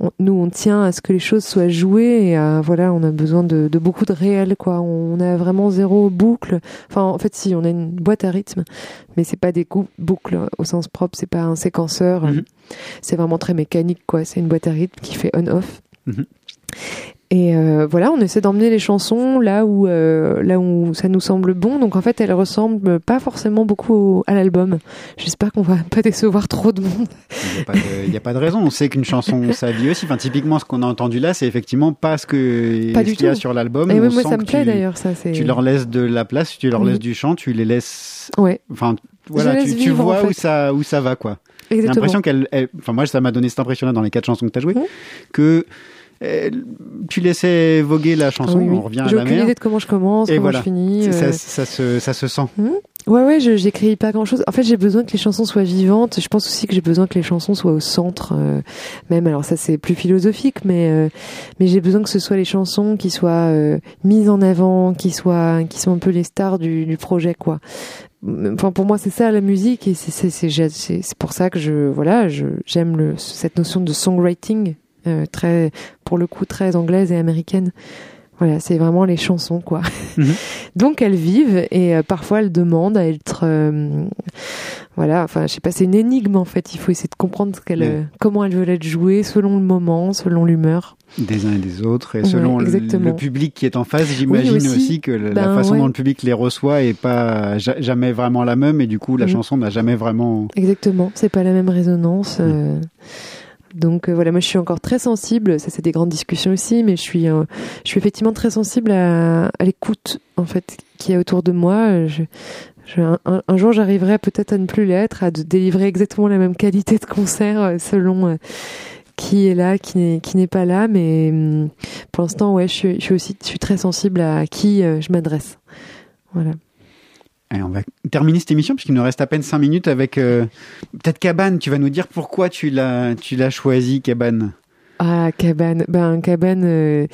on- nous, on tient à ce que les choses soient jouées et à, voilà, on a besoin de, de beaucoup de réel, quoi. On a vraiment zéro boucle. Enfin, en fait, si, on a une boîte à rythme, mais c'est pas des boucles au sens propre. C'est pas un séquenceur. Mhm. C'est vraiment très mécanique, quoi. C'est une boîte à rythme qui fait on-off. Mhm. Et euh, voilà, on essaie d'emmener les chansons là où euh, là où ça nous semble bon. Donc en fait, elles ressemblent pas forcément beaucoup au- à l'album. J'espère qu'on va pas décevoir trop de monde. Il n'y a, pas de- il y a pas de raison. On sait qu'une chanson, ça vit aussi. Enfin, typiquement, ce qu'on a entendu là, c'est effectivement pas ce que Pas ce du qu'il y a tout. sur l'album. Et moi, ça me plaît d'ailleurs, ça. C'est. Tu leur laisses de la place, tu leur Oui. laisses du chant, tu les laisses. Ouais. Enfin, voilà, tu, vois en où ça où ça va quoi. Exactement. l'impression qu'elle, elle- enfin moi ça m'a donné cette impression-là dans les quatre chansons que tu as jouées, Mhm. que tu laissais voguer la chanson, Oui, oui. on revient à J'ai la aucune mer. idée de comment je commence, Et comment voilà. je finis. Ça, euh. ça se, ça se sent. Ouais, ouais, je- j'écris pas grand chose. En fait, j'ai besoin que les chansons soient vivantes. Je pense aussi que j'ai besoin que les chansons soient au centre. euh, même, alors ça, c'est plus philosophique, mais, euh, mais j'ai besoin que ce soit les chansons qui soient euh, mises en avant, qui soient, qui sont un peu les stars du, du projet, quoi. Enfin, pour moi, c'est ça la musique, et c'est c'est c'est j'ai- c'est c'est pour ça que je voilà, je j'aime le cette notion de songwriting euh, très, pour le coup, très anglaise et américaine. Voilà, c'est vraiment les chansons, quoi. Donc elles vivent et euh, parfois elles demandent à être, euh, voilà, enfin, je sais pas, c'est une énigme en fait. Il faut essayer de comprendre ce qu'elle, Ouais. euh, comment elles veulent être jouées selon le moment, selon l'humeur. Des uns et des autres, et selon le, public qui est en face, j'imagine Oui, aussi. aussi. que la Ben, façon ouais. dont le public les reçoit est pas ja- jamais vraiment la même, et du coup la Mhm. chanson n'a jamais vraiment. Exactement, c'est pas la même résonance. Donc euh, voilà, moi je suis encore très sensible. Ça c'est des grandes discussions aussi, mais je suis, euh, je suis effectivement très sensible à, à l'écoute en fait qui est autour de moi. Je, je- un, jour j'arriverai peut-être à ne plus l'être, à délivrer exactement la même qualité de concert euh, selon euh, qui est là, qui n'est qui n'est pas là. Mais hum, pour l'instant, ouais, je je suis aussi, je suis très sensible à qui je m'adresse. Voilà. On va terminer cette émission puisqu'il nous reste à peine 5 minutes avec euh, peut-être Cabane. Tu vas nous dire pourquoi tu l'as tu l'as choisi Cabane. Ah, Cabane. Ben, Cabane, euh,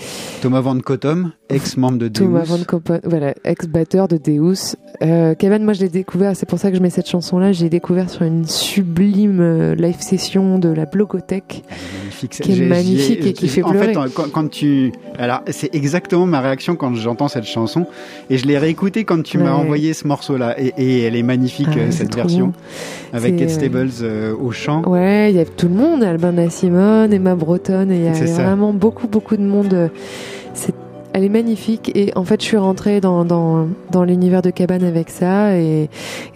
Thomas Van Cottom, ex-membre de Deus. Thomas Van Coppen, voilà, ex-batteur de Deus. Euh, Cabane, moi, je l'ai découvert, c'est pour ça que je mets cette chanson-là, j'ai découvert sur une sublime euh, live session de la Blogothèque. magnifique. Qui est magnifique et qui fait En pleurer. fait, quand, quand tu, alors c'est exactement ma réaction quand j'entends cette chanson et je l'ai réécoutée quand tu m'as envoyé ce morceau-là et, et elle est magnifique Ah, cette version bon. avec euh, Stables euh, au chant. Ouais, il y a tout le monde, Albin de la Simone, Emma Breton, et il y a vraiment beaucoup, beaucoup de monde. C'est, elle est magnifique et en fait, je suis rentrée dans, dans, dans l'univers de Cabane avec ça et,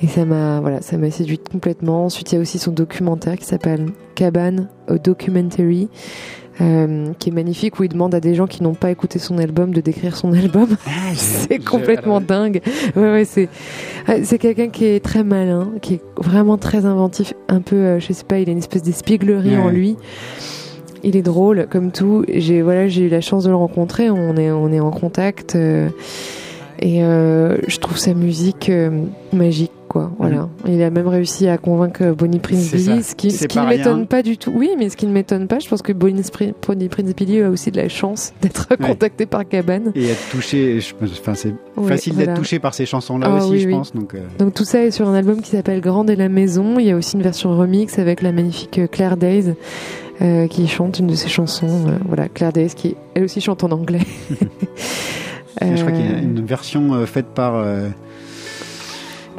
et ça m'a, voilà, ça m'a séduite complètement. Ensuite, il y a aussi son documentaire qui s'appelle Cabane, a Documentary. euh, qui est magnifique, où il demande à des gens qui n'ont pas écouté son album de décrire son album. c'est complètement dingue. Ouais, ouais, c'est ah, c'est quelqu'un qui est très malin, qui est vraiment très inventif, un peu, euh, je sais pas, il a une espèce d'espièglerie en lui. Il est drôle, comme tout. J'ai voilà, j'ai eu la chance de le rencontrer. On est on est en contact. euh, et euh, je trouve sa musique euh, magique, quoi. Voilà. Il a même réussi à convaincre Bonnie Prince. Billy, ce qui, ce qui ne m'étonne rien. pas du tout. Oui, mais ce qui ne m'étonne pas, je pense que Bonnie, Bonnie Prince Billy a aussi de la chance d'être Ouais. contacté par Cabane. Et être touché, enfin, c'est Ouais, facile voilà. d'être touché par ces chansons-là Ah, aussi, oui, je oui. pense. Donc, euh, Donc tout ça est sur un album qui s'appelle Grande et la Maison. Il y a aussi une version remix avec la magnifique Claire Days euh, qui chante une de ses chansons. Euh, voilà, Claire Days qui elle aussi chante en anglais. je crois qu'il y a Euh, une version faite par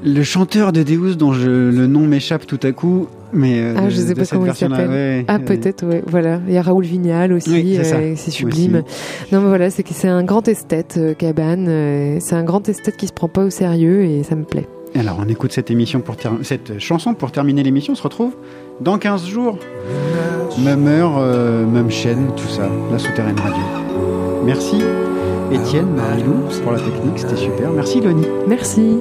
le chanteur de Deus dont je, le nom m'échappe tout à coup. Mais euh, Ah, de- je sais de pas comment il s'appelle. ouais, ah, euh, peut-être, ouais. Voilà. Il y a Raoul Vignal aussi. Oui, c'est euh, sublime. Non, mais voilà, c'est que c'est un grand esthète, Cabane. c'est un grand esthète qui se prend pas au sérieux et ça me plaît. Alors, on écoute cette émission pour cette chanson pour terminer l'émission. On se retrouve dans 15 jours. Même heure, euh, même chaîne, tout ça. La souterraine radio. Merci Étienne, Marilou pour la technique, c'était super. Merci Loni. Merci.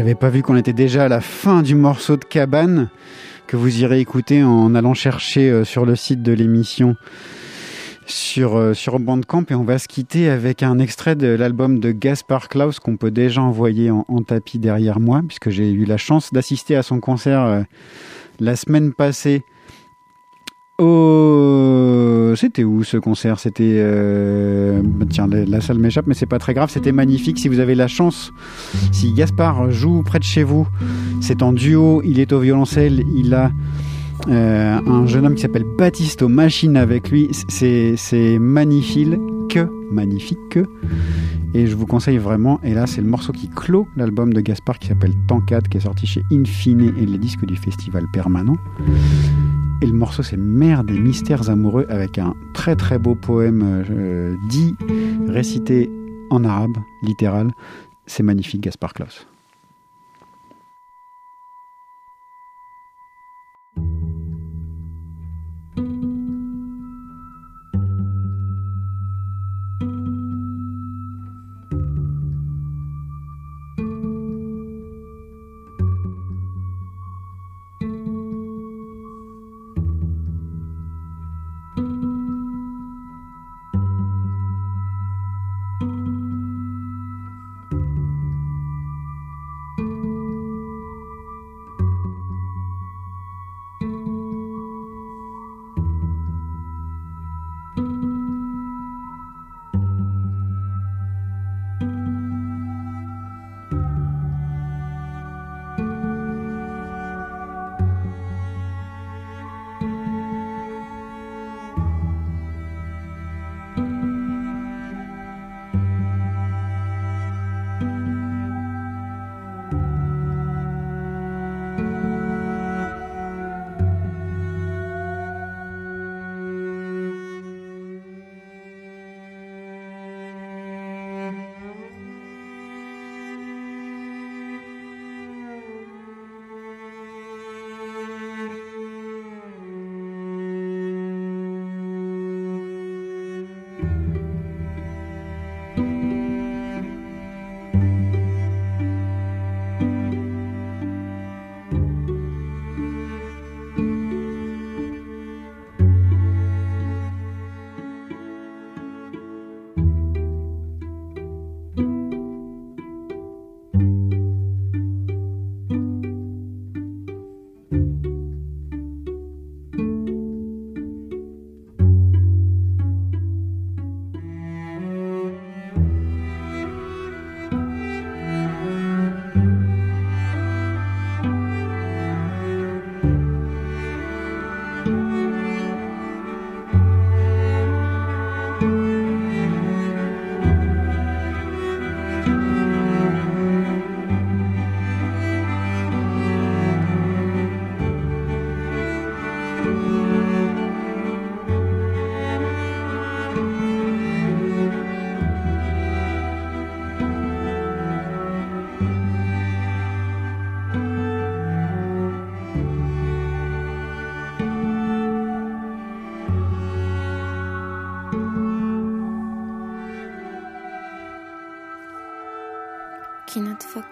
J'avais pas vu qu'on était déjà à la fin du morceau de cabane que vous irez écouter en allant chercher euh, sur le site de l'émission sur, euh, sur Bandcamp. Et on va se quitter avec un extrait de l'album de Gaspar Klaus qu'on peut déjà envoyer en, tapis derrière moi puisque j'ai eu la chance d'assister à son concert euh, la semaine passée au... C'était où ce concert? C'était... euh, bah, Tiens, la, salle m'échappe, mais c'est pas très grave. C'était magnifique. Si vous avez la chance, si Gaspard joue près de chez vous, c'est en duo. Il est au violoncelle. Il a euh, un jeune homme qui s'appelle Baptiste aux avec lui. C'est magnifique, magnifique. Et je vous conseille vraiment. Et là, c'est le morceau qui clôt l'album de Gaspard qui s'appelle Tancade, qui est sorti chez Infine et les disques du festival permanent. Et le morceau, c'est Mère des mystères amoureux avec un très très beau poème euh, dit, récité en arabe, littéral. C'est magnifique, Gaspard Klaus.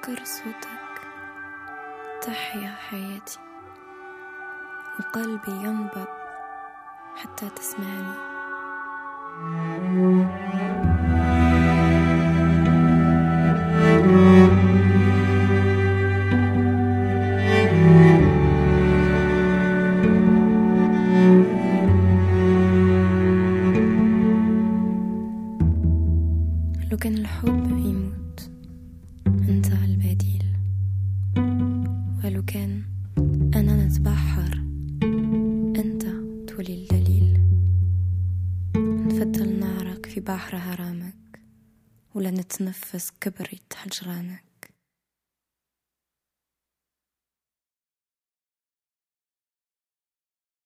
نتفكر صوتك. تحيا حياتي. وقلبي ينبض حتى تسمعني.